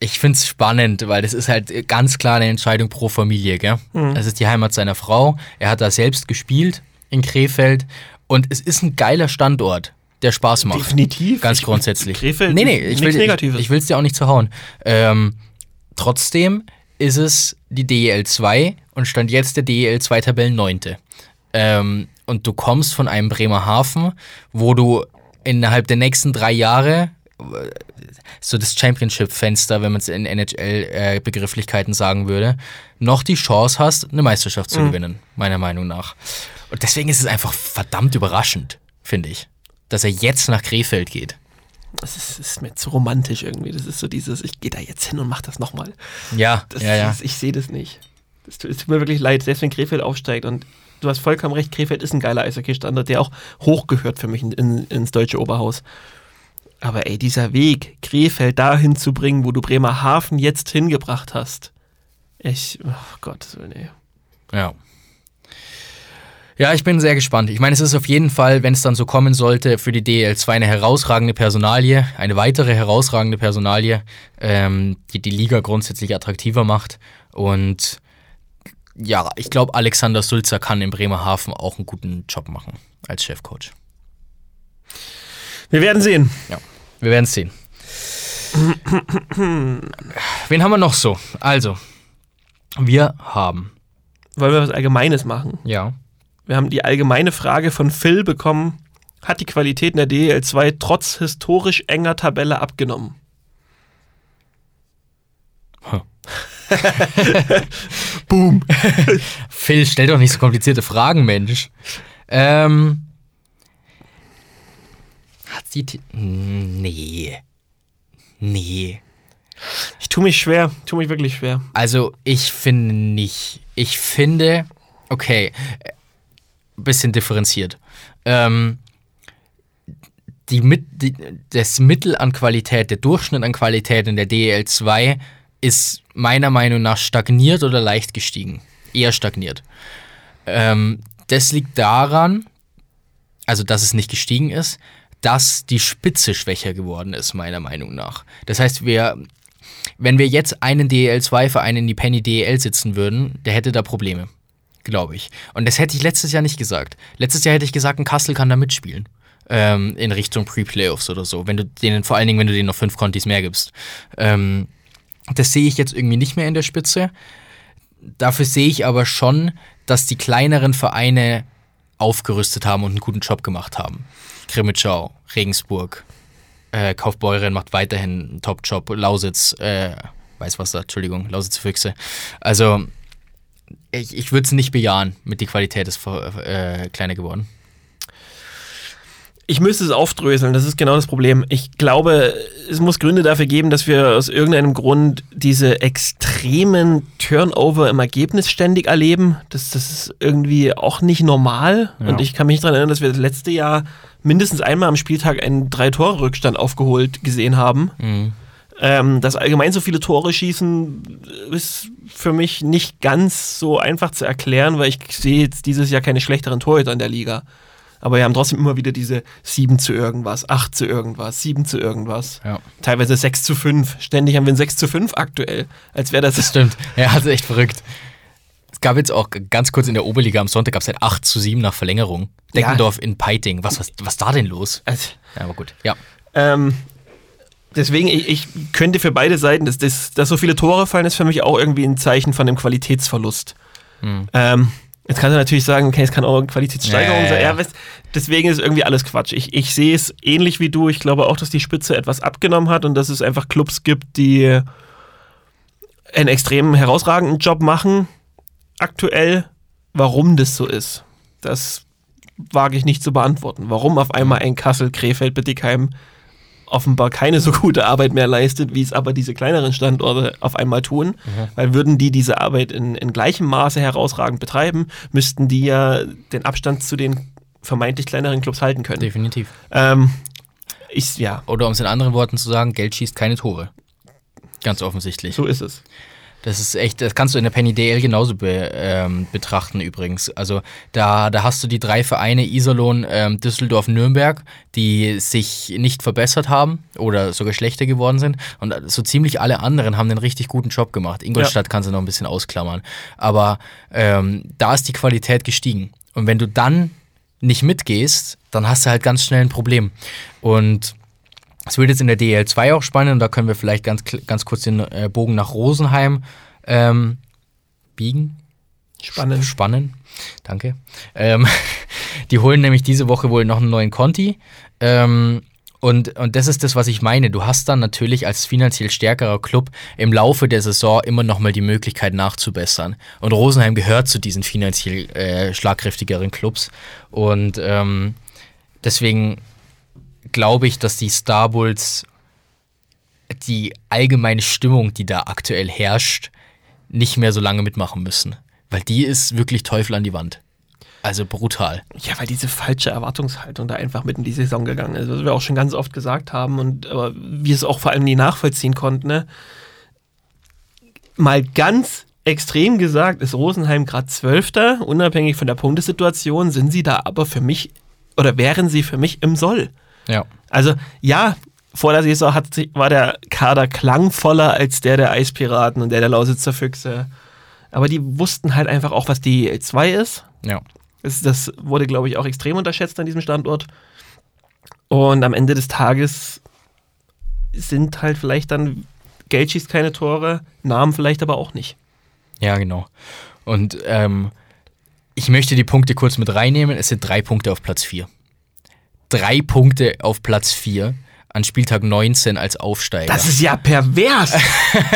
[SPEAKER 1] ich finde es spannend, weil das ist halt ganz klar eine Entscheidung pro Familie, gell? Das ist die Heimat seiner Frau. Er hat da selbst gespielt in Krefeld und es ist ein geiler Standort, der Spaß macht.
[SPEAKER 2] Definitiv.
[SPEAKER 1] Ganz
[SPEAKER 2] Ich-
[SPEAKER 1] grundsätzlich.
[SPEAKER 2] Krefeld,
[SPEAKER 1] nee, nee, ich will
[SPEAKER 2] Negatives.
[SPEAKER 1] Ich, will es dir auch nicht zerhauen. Ähm, trotzdem ist es die DEL 2 und stand jetzt der DEL 2 Tabellen 9. Ähm, und du kommst von einem Bremerhaven, wo du innerhalb der nächsten drei Jahre äh, so das Championship-Fenster, wenn man es in NHL-Begrifflichkeiten sagen würde, noch die Chance hast, eine Meisterschaft zu gewinnen, meiner Meinung nach. Und deswegen ist es einfach verdammt überraschend, finde ich, dass er jetzt nach Krefeld geht.
[SPEAKER 2] Das ist, ist mir zu romantisch irgendwie. Das ist so dieses, ich gehe da jetzt hin und mach das nochmal.
[SPEAKER 1] Ja,
[SPEAKER 2] Das
[SPEAKER 1] ja, ja.
[SPEAKER 2] Ist, ich sehe das nicht. Das tut, es tut mir wirklich leid, selbst wenn Krefeld aufsteigt. Und du hast vollkommen recht, Krefeld ist ein geiler Eishockey-Standard, der auch hochgehört für mich in, in, ins deutsche Oberhaus. Aber ey, dieser Weg, Krefeld dahin zu bringen, wo du Bremerhaven jetzt hingebracht hast. Ich, oh Gott, nee.
[SPEAKER 1] Ja. Ja, ich bin sehr gespannt. Ich meine, es ist auf jeden Fall, wenn es dann so kommen sollte, für die DL2 eine herausragende Personalie, eine weitere herausragende Personalie, ähm, die die Liga grundsätzlich attraktiver macht. Und ja, ich glaube, Alexander Sulzer kann in Bremerhaven auch einen guten Job machen als Chefcoach.
[SPEAKER 2] Wir werden sehen.
[SPEAKER 1] Ja, wir werden es sehen. Wen haben wir noch so? Also, wir haben,
[SPEAKER 2] Wollen wir was Allgemeines machen?
[SPEAKER 1] ja,
[SPEAKER 2] Wir haben die allgemeine Frage von Phil bekommen. Hat die Qualität in der DL2 trotz historisch enger Tabelle abgenommen? Boom.
[SPEAKER 1] Phil, stell doch nicht so komplizierte Fragen, Mensch. Ähm. Hat sie. Nee. Nee.
[SPEAKER 2] Ich tue mich schwer, tue mich wirklich schwer.
[SPEAKER 1] Also, ich finde nicht. Ich finde. Okay. Bisschen differenziert. Ähm. Die, die, das Mittel an Qualität, der Durchschnitt an Qualität in der DEL2 ist meiner Meinung nach stagniert oder leicht gestiegen. Eher stagniert. Ähm, das liegt daran, also dass es nicht gestiegen ist, dass die Spitze schwächer geworden ist, meiner Meinung nach. Das heißt, wir, wenn wir jetzt einen DEL2-Verein in die Penny DEL sitzen würden, der hätte da Probleme. Glaube ich. Und das hätte ich letztes Jahr nicht gesagt. Letztes Jahr hätte ich gesagt, ein Kassel kann da mitspielen. Ähm, in Richtung Pre-Playoffs oder so. Wenn du denen, vor allen Dingen, wenn du denen noch fünf Contis mehr gibst. Ähm, Das sehe ich jetzt irgendwie nicht mehr in der Spitze. Dafür sehe ich aber schon, dass die kleineren Vereine aufgerüstet haben und einen guten Job gemacht haben. Krimitschau, Regensburg, äh, Kaufbeuren macht weiterhin einen Top-Job, Lausitz, äh, weiß was da, Entschuldigung, Lausitz Füchse. Also ich, ich würde es nicht bejahen, mit die Qualität ist äh, kleiner geworden.
[SPEAKER 2] Ich müsste es aufdröseln, das ist genau das Problem. Ich glaube, es muss Gründe dafür geben, dass wir aus irgendeinem Grund diese extremen Turnover im Ergebnis ständig erleben. Das, das ist irgendwie auch nicht normal. Ja. Und ich kann mich daran erinnern, dass wir das letzte Jahr mindestens einmal am Spieltag einen Drei-Tore-Rückstand aufgeholt gesehen haben. Mhm. Ähm, dass allgemein so viele Tore schießen, ist für mich nicht ganz so einfach zu erklären, weil ich sehe jetzt dieses Jahr keine schlechteren Torhüter in der Liga. Aber wir haben trotzdem immer wieder diese 7 zu irgendwas, 8 zu irgendwas, 7 zu irgendwas. Ja. Teilweise 6 zu 5. Ständig haben wir ein 6 zu 5 aktuell. Als wäre das.
[SPEAKER 1] Das stimmt. Ja, also echt verrückt. Es gab jetzt auch ganz kurz in der Oberliga am Sonntag gab es halt 8 zu 7 nach Verlängerung. Deckendorf ja. in Peiting. Was, was, was da denn los? Also, ja, aber gut. Ja.
[SPEAKER 2] Ähm, deswegen, ich, ich, könnte für beide Seiten, dass, dass, dass so viele Tore fallen, ist für mich auch irgendwie ein Zeichen von dem Qualitätsverlust. Hm. Ähm, Jetzt kannst du natürlich sagen, okay, es kann auch eine Qualitätssteigerung sein. Ja, deswegen ist irgendwie alles Quatsch. Ich, ich sehe es ähnlich wie du. Ich glaube auch, dass die Spitze etwas abgenommen hat und dass es einfach Clubs gibt, die einen extrem herausragenden Job machen. Aktuell, warum das so ist, das wage ich nicht zu beantworten. Warum auf einmal ein Kassel, Krefeld, Bittigheim offenbar keine so gute Arbeit mehr leistet, wie es aber diese kleineren Standorte auf einmal tun. Mhm. Weil würden die diese Arbeit in, in gleichem Maße herausragend betreiben, müssten die ja den Abstand zu den vermeintlich kleineren Clubs halten können.
[SPEAKER 1] Definitiv.
[SPEAKER 2] Ähm, ich, ja.
[SPEAKER 1] Oder um es in anderen Worten zu sagen, Geld schießt keine Tore. Ganz offensichtlich.
[SPEAKER 2] So ist es.
[SPEAKER 1] Das ist echt, das kannst du in der Penny DL genauso be, ähm, betrachten übrigens. Also da, da hast du die drei Vereine Iserlohn, ähm, Düsseldorf, Nürnberg, die sich nicht verbessert haben oder sogar schlechter geworden sind. Und so ziemlich alle anderen haben einen richtig guten Job gemacht. Ingolstadt ja. kannst du noch ein bisschen ausklammern. Aber ähm, da ist die Qualität gestiegen. Und wenn du dann nicht mitgehst, dann hast du halt ganz schnell ein Problem. Und es wird jetzt in der DL2 auch spannend und da können wir vielleicht ganz, ganz kurz den äh, Bogen nach Rosenheim ähm, biegen.
[SPEAKER 2] Spannend.
[SPEAKER 1] Spannen. Danke. Ähm, die holen nämlich diese Woche wohl noch einen neuen Conti. Ähm, und, und das ist das, was ich meine. Du hast dann natürlich als finanziell stärkerer Club im Laufe der Saison immer nochmal die Möglichkeit nachzubessern. Und Rosenheim gehört zu diesen finanziell äh, schlagkräftigeren Clubs. Und ähm, deswegen glaube ich, dass die Star Bulls die allgemeine Stimmung, die da aktuell herrscht, nicht mehr so lange mitmachen müssen. Weil die ist wirklich Teufel an die Wand. Also brutal.
[SPEAKER 2] Ja, weil diese falsche Erwartungshaltung da einfach mitten in die Saison gegangen ist, was wir auch schon ganz oft gesagt haben und aber wir es auch vor allem nie nachvollziehen konnten. Ne? Mal ganz extrem gesagt ist Rosenheim gerade Zwölfter, unabhängig von der Punktesituation, sind sie da aber für mich oder wären sie für mich im Soll.
[SPEAKER 1] Ja.
[SPEAKER 2] Also, ja, vor der Saison hat, war der Kader klangvoller als der der Eispiraten und der der Lausitzer Füchse. Aber die wussten halt einfach auch, was die L2 ist.
[SPEAKER 1] Ja.
[SPEAKER 2] Das, das wurde, glaube ich, auch extrem unterschätzt an diesem Standort. Und am Ende des Tages sind halt vielleicht dann Geld schießt keine Tore, Namen vielleicht aber auch nicht.
[SPEAKER 1] Ja, genau. Und ähm, ich möchte die Punkte kurz mit reinnehmen. Es sind drei Punkte auf Platz 4 drei Punkte auf Platz 4 an Spieltag 19 als Aufsteiger.
[SPEAKER 2] Das ist ja pervers.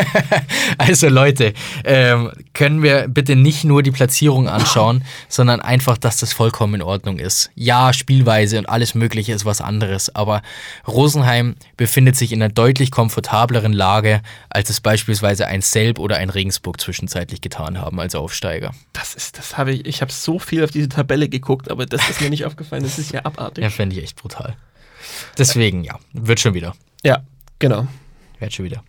[SPEAKER 1] also Leute, ähm, können wir bitte nicht nur die Platzierung anschauen, sondern einfach, dass das vollkommen in Ordnung ist. Ja, Spielweise und alles Mögliche ist was anderes, aber Rosenheim befindet sich in einer deutlich komfortableren Lage, als es beispielsweise ein Selb oder ein Regensburg zwischenzeitlich getan haben als Aufsteiger.
[SPEAKER 2] Das ist, das habe ich, ich habe so viel auf diese Tabelle geguckt, aber das ist mir nicht aufgefallen. Das ist ja abartig.
[SPEAKER 1] Ja, fände ich echt brutal. Deswegen, ja, wird schon wieder.
[SPEAKER 2] Ja, genau.
[SPEAKER 1] Wird schon wieder.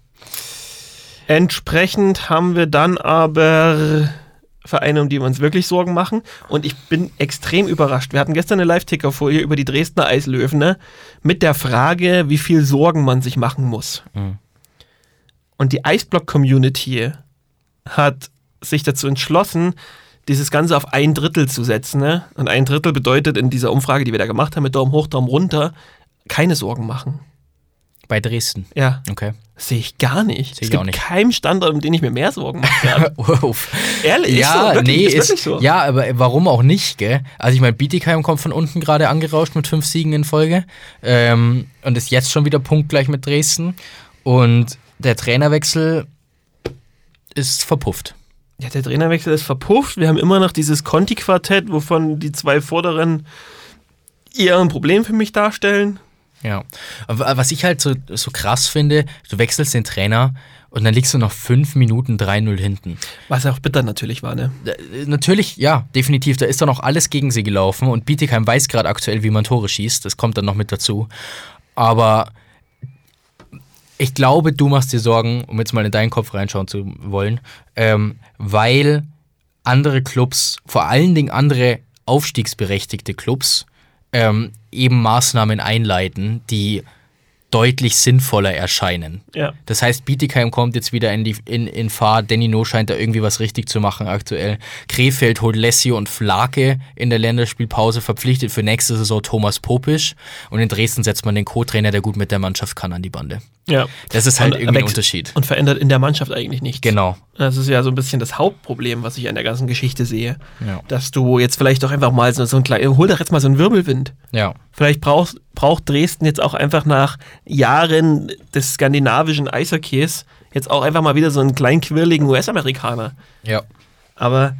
[SPEAKER 2] Entsprechend haben wir dann aber Vereine, um die wir uns wirklich Sorgen machen. Und ich bin extrem überrascht. Wir hatten gestern eine Live-Ticker-Folie über die Dresdner Eislöwen ne? mit der Frage, wie viel Sorgen man sich machen muss. Mhm. Und die Eisblock-Community hat sich dazu entschlossen, dieses Ganze auf ein Drittel zu setzen. Ne? Und ein Drittel bedeutet in dieser Umfrage, die wir da gemacht haben, mit Daumen hoch, Daumen runter, keine Sorgen machen.
[SPEAKER 1] Bei Dresden.
[SPEAKER 2] Ja,
[SPEAKER 1] Okay.
[SPEAKER 2] sehe ich gar nicht.
[SPEAKER 1] Sehe
[SPEAKER 2] es
[SPEAKER 1] ich
[SPEAKER 2] gibt
[SPEAKER 1] auch nicht.
[SPEAKER 2] keinen Standort, um den ich mir mehr Sorgen mache. Ehrlich, ist
[SPEAKER 1] ja,
[SPEAKER 2] so, wirklich,
[SPEAKER 1] nee,
[SPEAKER 2] ist
[SPEAKER 1] ist,
[SPEAKER 2] so.
[SPEAKER 1] ja, aber warum auch nicht, gell? Also ich meine, Bietigheim kommt von unten gerade angerauscht mit fünf Siegen in Folge ähm, und ist jetzt schon wieder punktgleich mit Dresden und der Trainerwechsel ist verpufft.
[SPEAKER 2] Ja, der Trainerwechsel ist verpufft. Wir haben immer noch dieses Conti-Quartett, wovon die zwei vorderen eher ein Problem für mich darstellen.
[SPEAKER 1] Ja. Aber was ich halt so, so krass finde, du wechselst den Trainer und dann liegst du noch fünf Minuten 3-0 hinten.
[SPEAKER 2] Was auch bitter natürlich war, ne?
[SPEAKER 1] Äh, Natürlich, ja, definitiv. Da ist dann auch alles gegen sie gelaufen und Bietigheim weiß gerade aktuell, wie man Tore schießt. Das kommt dann noch mit dazu. Aber ich glaube, du machst dir Sorgen, um jetzt mal in deinen Kopf reinschauen zu wollen, ähm, weil andere Clubs, vor allen Dingen andere aufstiegsberechtigte Clubs, ähm, eben Maßnahmen einleiten, die deutlich sinnvoller erscheinen.
[SPEAKER 2] Ja.
[SPEAKER 1] Das heißt, Bietigheim kommt jetzt wieder in, die, in, in Fahrt. Danny No scheint da irgendwie was richtig zu machen aktuell. Krefeld holt Lessio und Flake in der Länderspielpause verpflichtet für nächste Saison Thomas Popisch. Und in Dresden setzt man den Co-Trainer, der gut mit der Mannschaft kann, an die Bande.
[SPEAKER 2] Ja.
[SPEAKER 1] Das ist halt
[SPEAKER 2] Und
[SPEAKER 1] irgendwie ein Unterschied.
[SPEAKER 2] Und verändert in der Mannschaft eigentlich nichts.
[SPEAKER 1] Genau.
[SPEAKER 2] Das ist ja so ein bisschen das Hauptproblem, was ich an der ganzen Geschichte sehe.
[SPEAKER 1] Ja.
[SPEAKER 2] Dass du jetzt vielleicht doch einfach mal so, so ein kleines, hol doch jetzt mal so einen Wirbelwind.
[SPEAKER 1] Ja.
[SPEAKER 2] Vielleicht braucht, braucht Dresden jetzt auch einfach nach Jahren des skandinavischen Eishockeys jetzt auch einfach mal wieder so einen kleinen quirligen US-Amerikaner.
[SPEAKER 1] Ja.
[SPEAKER 2] Aber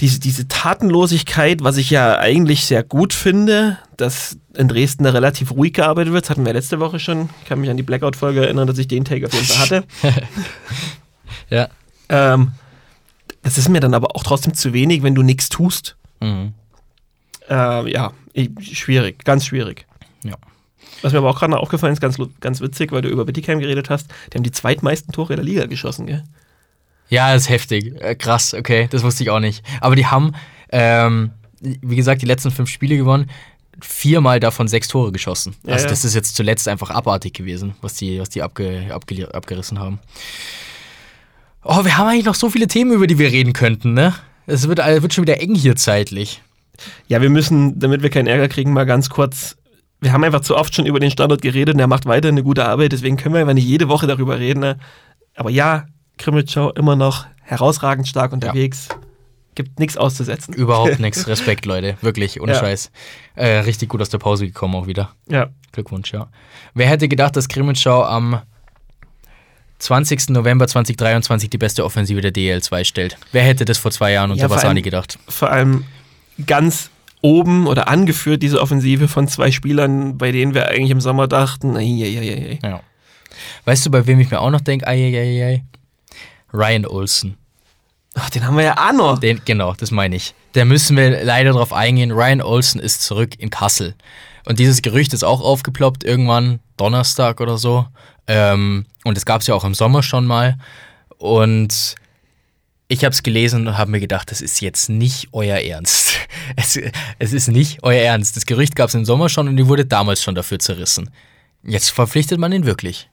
[SPEAKER 2] diese, diese Tatenlosigkeit, was ich ja eigentlich sehr gut finde, dass in Dresden da relativ ruhig gearbeitet wird, das hatten wir letzte Woche schon. Ich kann mich an die Blackout-Folge erinnern, dass ich den Take auf jeden Fall hatte.
[SPEAKER 1] Ja.
[SPEAKER 2] ähm, das ist mir dann aber auch trotzdem zu wenig, wenn du nichts tust.
[SPEAKER 1] Mhm.
[SPEAKER 2] Ähm, ja, schwierig, ganz schwierig.
[SPEAKER 1] Ja.
[SPEAKER 2] Was mir aber auch gerade noch aufgefallen ist, ganz, ganz witzig, weil du über Bittigheim geredet hast, die haben die zweitmeisten Tore der Liga geschossen, gell?
[SPEAKER 1] Ja, das ist heftig. Äh, krass, okay, das wusste ich auch nicht. Aber die haben, ähm, wie gesagt, die letzten fünf Spiele gewonnen, viermal davon sechs Tore geschossen.
[SPEAKER 2] Ja,
[SPEAKER 1] also das ist jetzt zuletzt einfach abartig gewesen, was die, was die abge, abge, abgerissen haben. Oh, wir haben eigentlich noch so viele Themen, über die wir reden könnten, ne? Es wird, äh, wird schon wieder eng hier zeitlich.
[SPEAKER 2] Ja, wir müssen, damit wir keinen Ärger kriegen, mal ganz kurz. Wir haben einfach zu oft schon über den Standort geredet und er macht weiter eine gute Arbeit, deswegen können wir einfach nicht jede Woche darüber reden. Ne? Aber ja, Krimmelschau immer noch herausragend stark unterwegs. Gibt nichts auszusetzen.
[SPEAKER 1] Überhaupt nichts. Respekt, Leute. Wirklich, ohne
[SPEAKER 2] Ja.
[SPEAKER 1] Scheiß. Äh, richtig gut aus der Pause gekommen auch wieder.
[SPEAKER 2] Ja.
[SPEAKER 1] Glückwunsch, ja. Wer hätte gedacht, dass Grimmenschau am 20. November 2023 die beste Offensive der DL2 stellt? Wer hätte das vor zwei Jahren unter
[SPEAKER 2] Ja,
[SPEAKER 1] Vasani gedacht?
[SPEAKER 2] Vor allem ganz oben oder angeführt diese Offensive von zwei Spielern, bei denen wir eigentlich im Sommer dachten, ei, ei, ei, ei.
[SPEAKER 1] Ja. Weißt du, bei wem ich mir auch noch denke? Eieiei. Ryan Olsen.
[SPEAKER 2] Ach, den haben wir ja auch noch.
[SPEAKER 1] Den, genau, das meine ich. Da müssen wir leider drauf eingehen. Ryan Olsen ist zurück in Kassel. Und dieses Gerücht ist auch aufgeploppt, irgendwann Donnerstag oder so. Ähm, und das gab es ja auch im Sommer schon mal. Und ich habe es gelesen und habe mir gedacht, das ist jetzt nicht euer Ernst. Es, es ist nicht euer Ernst. Das Gerücht gab es im Sommer schon und die wurde damals schon dafür zerrissen. Jetzt verpflichtet man ihn wirklich.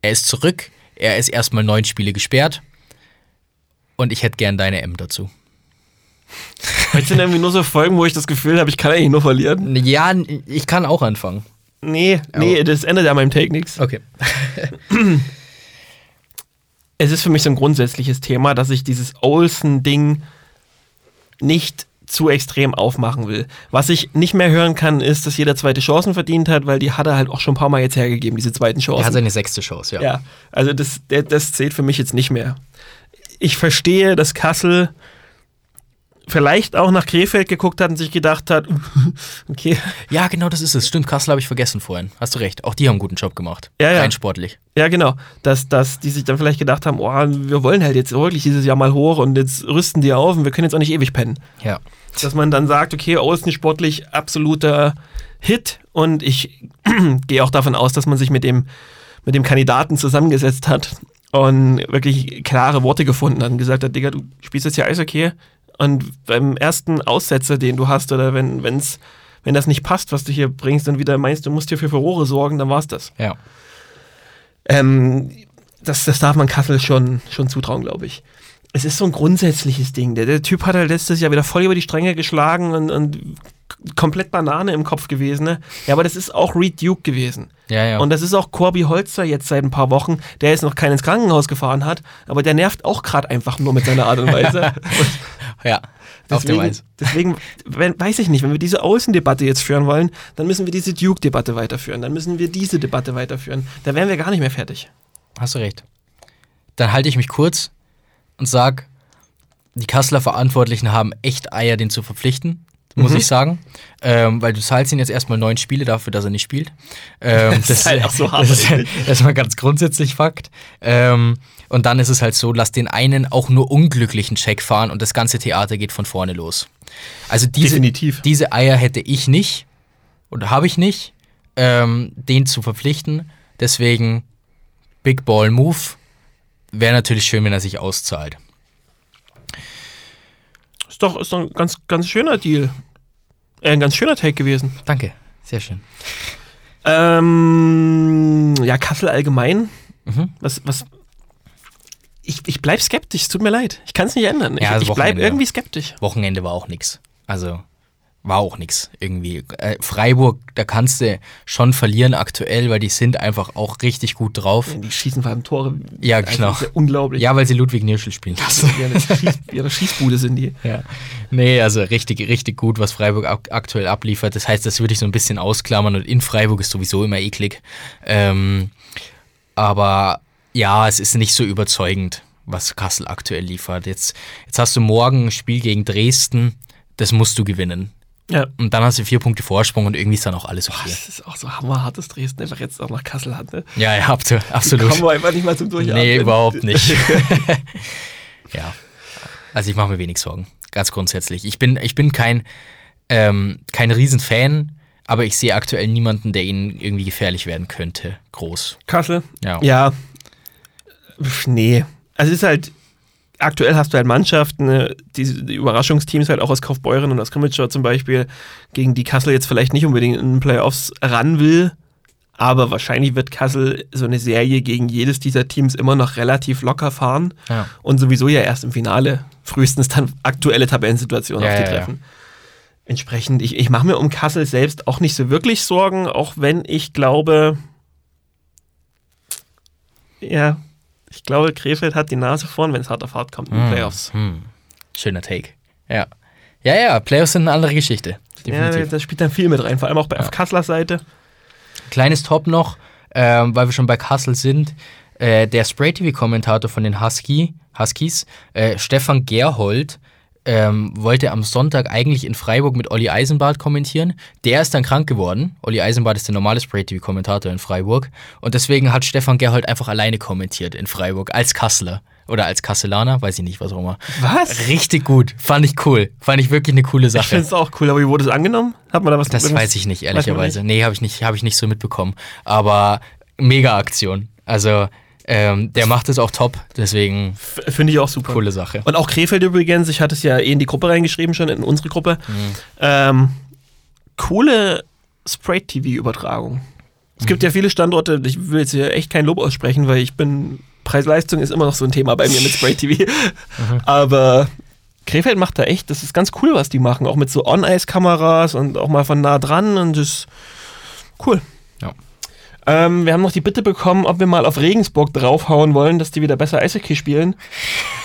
[SPEAKER 1] Er ist zurück. Er ist erstmal neun Spiele gesperrt. Und ich hätte gern deine M dazu.
[SPEAKER 2] Heute sind irgendwie nur so Folgen, wo ich das Gefühl habe, ich kann eigentlich nur verlieren.
[SPEAKER 1] Ja, ich kann auch anfangen.
[SPEAKER 2] Nee, nee, das ändert ja meinem Take nichts.
[SPEAKER 1] Okay.
[SPEAKER 2] Es ist für mich so ein grundsätzliches Thema, dass ich dieses Olsen-Ding nicht zu extrem aufmachen will. Was ich nicht mehr hören kann, ist, dass jeder zweite Chancen verdient hat, weil die hat er halt auch schon ein paar Mal jetzt hergegeben, diese zweiten Chancen.
[SPEAKER 1] Er hat seine sechste Chance, ja.
[SPEAKER 2] Ja, also das, das zählt für mich jetzt nicht mehr. Ich verstehe, dass Kassel vielleicht auch nach Krefeld geguckt hat und sich gedacht hat, okay,
[SPEAKER 1] Ja, genau, das ist es. Stimmt, Kassel habe ich vergessen vorhin. Hast du recht. Auch die haben einen guten Job gemacht.
[SPEAKER 2] Ja, ja.
[SPEAKER 1] Rein sportlich.
[SPEAKER 2] ja genau, dass, dass die sich dann vielleicht gedacht haben, oh, wir wollen halt jetzt wirklich dieses Jahr mal hoch und jetzt rüsten die auf und wir können jetzt auch nicht ewig pennen.
[SPEAKER 1] Ja.
[SPEAKER 2] Dass man dann sagt, okay, Olsen sportlich absoluter Hit und ich gehe auch davon aus, dass man sich mit dem, mit dem Kandidaten zusammengesetzt hat und wirklich klare Worte gefunden hat und gesagt hat, Digga, du spielst jetzt hier Eishockey und beim ersten Aussetzer, den du hast oder wenn, wenn's, wenn das nicht passt, was du hier bringst und wieder meinst, du musst hier für Furore sorgen, dann war's das.
[SPEAKER 1] Ja.
[SPEAKER 2] Ähm, das, das darf man Kassel schon, schon zutrauen, glaube ich. Es ist so ein grundsätzliches Ding. Der, der Typ hat halt letztes Jahr wieder voll über die Stränge geschlagen und, und komplett Banane im Kopf gewesen. Ne? Ja, aber das ist auch Reed Duke gewesen.
[SPEAKER 1] Ja, ja.
[SPEAKER 2] Und das ist auch Corby Holzer jetzt seit ein paar Wochen, der jetzt noch keinen ins Krankenhaus gefahren hat, aber der nervt auch gerade einfach nur mit seiner Art und Weise. Und
[SPEAKER 1] ja, auf dem
[SPEAKER 2] deswegen,
[SPEAKER 1] Eis.
[SPEAKER 2] deswegen wenn, weiß ich nicht, wenn wir diese Außendebatte jetzt führen wollen, dann müssen wir diese Duke-Debatte weiterführen. Dann müssen wir diese Debatte weiterführen. Da wären wir gar nicht mehr fertig.
[SPEAKER 1] Hast du recht. Dann halte ich mich kurz und sag, die Kasseler Verantwortlichen haben echt Eier, den zu verpflichten, muss
[SPEAKER 2] Mhm.
[SPEAKER 1] ich sagen. Ähm, weil du zahlst ihn jetzt erstmal neun Spiele dafür, dass er nicht spielt. Ähm,
[SPEAKER 2] Das ist halt auch so hart
[SPEAKER 1] Das ist erstmal ganz grundsätzlich Fakt. Ähm, und dann ist es halt so, lass den einen auch nur unglücklichen Check fahren und das ganze Theater geht von vorne los. Also diese,
[SPEAKER 2] Definitiv.
[SPEAKER 1] diese Eier hätte ich nicht oder habe ich nicht, ähm, den zu verpflichten. Deswegen Big Ball Move. Wäre natürlich schön, wenn er sich auszahlt.
[SPEAKER 2] Ist doch, ist doch ein ganz, ganz schöner Deal. Äh, ein ganz schöner Take gewesen.
[SPEAKER 1] Danke, sehr schön.
[SPEAKER 2] Ähm, ja, Kassel allgemein.
[SPEAKER 1] Mhm.
[SPEAKER 2] Was, was. Ich, ich bleib skeptisch, es tut mir leid. Ich kann es nicht ändern. Ich,
[SPEAKER 1] Ja, also
[SPEAKER 2] ich bleib
[SPEAKER 1] Wochenende.
[SPEAKER 2] irgendwie skeptisch.
[SPEAKER 1] Wochenende war auch nix. Also war auch nix irgendwie. Äh, Freiburg, da kannst du schon verlieren aktuell, weil die sind einfach auch richtig gut drauf.
[SPEAKER 2] Die schießen vor allem Tore.
[SPEAKER 1] Ja,
[SPEAKER 2] Also,
[SPEAKER 1] genau.
[SPEAKER 2] ja unglaublich.
[SPEAKER 1] Ja, weil sie Ludwig Nirschel spielen lassen.
[SPEAKER 2] Wie eine, Schieß, wie eine Schießbude sind die.
[SPEAKER 1] Ja. Nee, also richtig, richtig gut, was Freiburg ak aktuell abliefert. Das heißt, das würde ich so ein bisschen ausklammern und in Freiburg ist sowieso immer eklig. Ähm, aber ja, es ist nicht so überzeugend, was Kassel aktuell liefert. Jetzt, jetzt hast du morgen ein Spiel gegen Dresden, das musst du gewinnen.
[SPEAKER 2] Ja.
[SPEAKER 1] Und dann hast du vier Punkte Vorsprung und irgendwie ist dann auch alles okay.
[SPEAKER 2] Das ist auch so hammerhart, dass Dresden einfach jetzt auch nach Kassel hat. Ne?
[SPEAKER 1] Ja, ja, absolut.
[SPEAKER 2] kommen wir einfach nicht mal zum Durchatmen.
[SPEAKER 1] Nee, überhaupt nicht. ja. Also ich mache mir wenig Sorgen, ganz grundsätzlich. Ich bin, ich bin kein, ähm, kein Riesenfan, aber ich sehe aktuell niemanden, der ihnen irgendwie gefährlich werden könnte. Groß.
[SPEAKER 2] Kassel?
[SPEAKER 1] Ja.
[SPEAKER 2] Ja. Pff, Nee. Also es ist halt, aktuell hast du halt Mannschaften, ne, die, die Überraschungsteams halt auch aus Kaufbeuren und aus Krimitschau zum Beispiel, gegen die Kassel jetzt vielleicht nicht unbedingt in den Playoffs ran will. Aber wahrscheinlich wird Kassel so eine Serie gegen jedes dieser Teams immer noch relativ locker fahren
[SPEAKER 1] Ja.
[SPEAKER 2] und sowieso ja erst im Finale frühestens dann aktuelle Tabellensituationen
[SPEAKER 1] Ja,
[SPEAKER 2] auf die
[SPEAKER 1] ja.
[SPEAKER 2] treffen. Entsprechend, ich, ich mache mir um Kassel selbst auch nicht so wirklich Sorgen, auch wenn ich glaube, ja, ich glaube, Krefeld hat die Nase vorn, wenn es hart auf hart kommt in den Playoffs.
[SPEAKER 1] Hm. Schöner Take. Ja. Ja, ja, Playoffs sind eine andere Geschichte.
[SPEAKER 2] Ja,
[SPEAKER 1] Definitiv.
[SPEAKER 2] das spielt dann viel mit rein, vor allem auch bei, auf Kasslers Seite.
[SPEAKER 1] Kleines Top noch, ähm, weil wir schon bei Kassel sind. Äh, der Spray-TV-Kommentator von den Husky, Huskies, äh, Stefan Gerhold, ähm, wollte am Sonntag eigentlich in Freiburg mit Olli Eisenbart kommentieren. Der ist dann krank geworden. Olli Eisenbart ist der normale Spray-TV-Kommentator in Freiburg. Und deswegen hat Stefan Gerhold einfach alleine kommentiert in Freiburg, als Kasseler. Oder als Kasselaner, weiß ich nicht, was auch immer.
[SPEAKER 2] Was?
[SPEAKER 1] Richtig gut. Fand ich cool. Fand ich wirklich eine coole
[SPEAKER 2] Ich finde
[SPEAKER 1] Sache.
[SPEAKER 2] es auch cool, aber wie wurde es angenommen? Hat man da was
[SPEAKER 1] Das
[SPEAKER 2] irgendwas-
[SPEAKER 1] weiß ich nicht, ehrlicherweise. Nee, habe ich, nicht, hab ich nicht so mitbekommen. Aber mega Aktion. Also, ähm, der macht es auch top. Deswegen,
[SPEAKER 2] Finde ich auch super.
[SPEAKER 1] coole Sache.
[SPEAKER 2] Und auch Krefeld übrigens, ich hatte es ja eh in die Gruppe reingeschrieben, schon in unsere Gruppe.
[SPEAKER 1] Mhm.
[SPEAKER 2] Ähm, coole Spray-TV-Übertragung. Es gibt ja viele Standorte, ich will jetzt hier echt kein Lob aussprechen, weil ich bin, Preis-Leistung ist immer noch so ein Thema bei mir mit Spray-TV. Aber Krefeld macht da echt, das ist ganz cool, was die machen, auch mit so On-Ice-Kameras und auch mal von nah dran und das ist cool.
[SPEAKER 1] Ja.
[SPEAKER 2] Ähm, wir haben noch die Bitte bekommen, ob wir mal auf Regensburg draufhauen wollen, dass die wieder besser Eishockey spielen.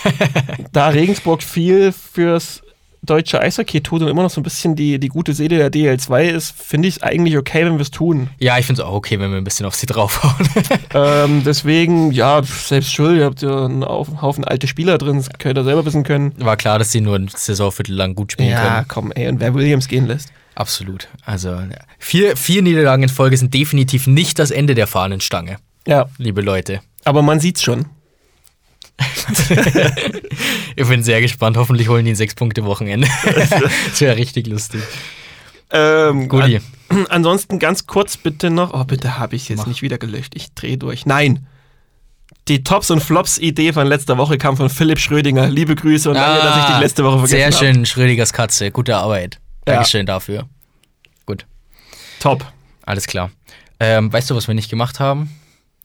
[SPEAKER 2] da Regensburg viel fürs deutsche Eishockey tut und immer noch so ein bisschen die, die gute Seele der DL2 ist, finde ich es eigentlich okay, wenn wir es tun.
[SPEAKER 1] Ja, ich finde es auch okay, wenn wir ein bisschen auf sie draufhauen.
[SPEAKER 2] ähm, deswegen, ja, selbst schuld, ihr habt ja einen Haufen, alte Spieler drin, das könnt ihr selber wissen können.
[SPEAKER 1] War klar, dass sie nur ein Saisonviertel lang gut spielen
[SPEAKER 2] Ja,
[SPEAKER 1] können.
[SPEAKER 2] komm, ey, und wer Williams gehen lässt.
[SPEAKER 1] Absolut. Also, vier, vier Niederlagen in Folge sind definitiv nicht das Ende der Fahnenstange,
[SPEAKER 2] Ja,
[SPEAKER 1] liebe Leute.
[SPEAKER 2] aber man sieht's schon.
[SPEAKER 1] Ich bin sehr gespannt. Hoffentlich holen die ein Sechs-Punkte-Wochenende. das wäre richtig lustig.
[SPEAKER 2] Ähm,
[SPEAKER 1] Guti.
[SPEAKER 2] an, ansonsten ganz kurz bitte noch, oh bitte habe ich jetzt
[SPEAKER 1] Mach.
[SPEAKER 2] nicht wieder gelöscht, ich drehe durch. Nein! Die Tops und Flops Idee von letzter Woche kam von Philipp Schrödinger. Liebe Grüße und danke, dass ich die letzte Woche vergessen
[SPEAKER 1] Ah, Sehr
[SPEAKER 2] habe.
[SPEAKER 1] schön, Schrödigers Katze. Gute Arbeit.
[SPEAKER 2] Ja.
[SPEAKER 1] Dankeschön dafür. Gut.
[SPEAKER 2] Top.
[SPEAKER 1] Alles klar. Ähm, weißt du, was wir nicht gemacht haben?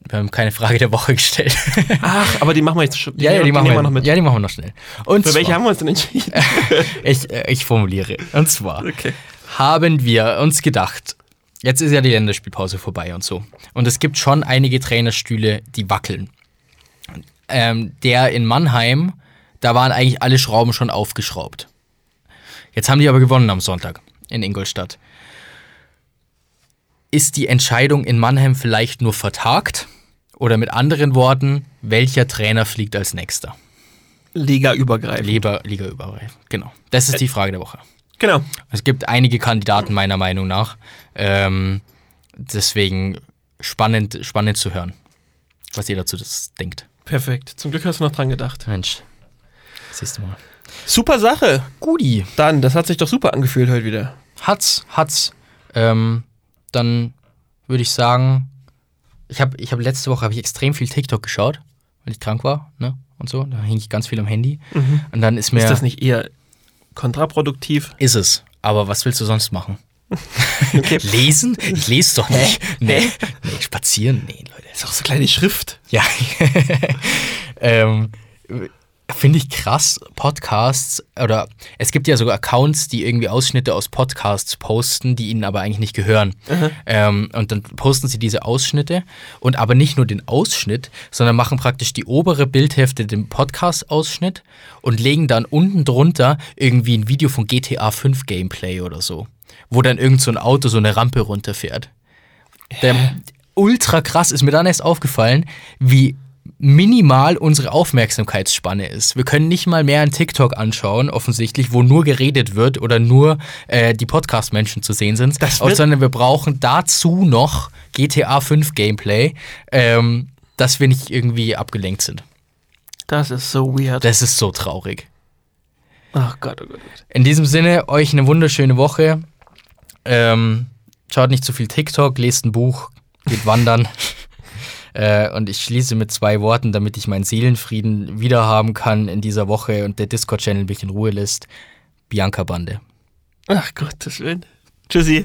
[SPEAKER 1] Wir haben keine Frage der Woche gestellt.
[SPEAKER 2] Ach, aber die machen wir jetzt schon.
[SPEAKER 1] ja, ja, die, machen wir,
[SPEAKER 2] noch mit.
[SPEAKER 1] ja, die machen wir noch schnell. Und
[SPEAKER 2] Für welche
[SPEAKER 1] zwar,
[SPEAKER 2] haben wir uns denn entschieden?
[SPEAKER 1] ich, äh, ich formuliere. Und zwar
[SPEAKER 2] okay.
[SPEAKER 1] haben wir uns gedacht, jetzt ist ja die Länderspielpause vorbei und so. Und es gibt schon einige Trainerstühle, die wackeln. Ähm, der in Mannheim, da waren eigentlich alle Schrauben schon aufgeschraubt. Jetzt haben die aber gewonnen am Sonntag in Ingolstadt. Ist die Entscheidung in Mannheim vielleicht nur vertagt? Oder mit anderen Worten, welcher Trainer fliegt als nächster?
[SPEAKER 2] Liga übergreifend.
[SPEAKER 1] Liga, Liga übergreifend, genau. Das ist die Frage der Woche.
[SPEAKER 2] Genau.
[SPEAKER 1] Es gibt einige Kandidaten meiner Meinung nach. Ähm, deswegen spannend, spannend zu hören, was ihr dazu das denkt.
[SPEAKER 2] Perfekt. Zum Glück hast du noch dran gedacht.
[SPEAKER 1] Mensch, siehst du mal.
[SPEAKER 2] Super Sache.
[SPEAKER 1] Gudi.
[SPEAKER 2] Dann, das hat sich doch super angefühlt heute wieder.
[SPEAKER 1] Hat's, hat's. Ähm, dann würde ich sagen, ich habe ich hab letzte Woche hab ich extrem viel TikTok geschaut, weil ich krank war, ne? Und so. Da hing ich ganz viel am Handy. Und dann ist mir.
[SPEAKER 2] Ist das nicht eher kontraproduktiv?
[SPEAKER 1] Ist es. Aber was willst du sonst machen? Lesen? Ich lese doch nicht. Nee. nee. Spazieren? Nee, Leute.
[SPEAKER 2] Ist auch so kleine Schrift.
[SPEAKER 1] Ja. ähm, Finde ich krass, Podcasts oder es gibt ja sogar Accounts, die irgendwie Ausschnitte aus Podcasts posten, die ihnen aber eigentlich nicht gehören. Ähm, und dann posten sie diese Ausschnitte und aber nicht nur den Ausschnitt, sondern machen praktisch die obere Bildhälfte den Podcast-Ausschnitt und legen dann unten drunter irgendwie ein Video von GTA 5 Gameplay oder so, wo dann irgend so ein Auto so eine Rampe runterfährt. Der, ultra krass ist mir dann erst aufgefallen, wie minimal unsere Aufmerksamkeitsspanne ist. Wir können nicht mal mehr einen TikTok anschauen, offensichtlich, wo nur geredet wird oder nur äh, die Podcast-Menschen zu sehen sind, sondern wir brauchen dazu noch GTA 5 Gameplay, ähm, dass wir nicht irgendwie abgelenkt sind.
[SPEAKER 2] Das ist so weird.
[SPEAKER 1] Das ist so traurig.
[SPEAKER 2] Ach Gott, Gott. oh Gott.
[SPEAKER 1] In diesem Sinne, euch eine wunderschöne Woche. Ähm, schaut nicht zu viel TikTok, lest ein Buch, geht wandern. äh, und ich schließe mit zwei Worten, damit ich meinen Seelenfrieden wiederhaben kann in dieser Woche und der Discord-Channel mich in Ruhe lässt. Bianca Bande.
[SPEAKER 2] Ach Gottes Willen. Tschüssi.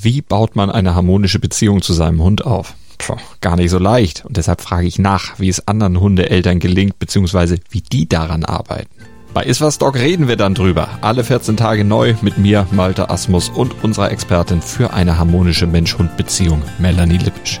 [SPEAKER 4] Wie baut man eine harmonische Beziehung zu seinem Hund auf? Puh, gar nicht so leicht. Und deshalb frage ich nach, wie es anderen Hundeeltern gelingt, beziehungsweise wie die daran arbeiten. Bei Iswas Dog reden wir dann drüber. Alle 14 Tage neu mit mir, Malte Asmus und unserer Expertin für eine harmonische Mensch-Hund-Beziehung, Melanie Lippisch.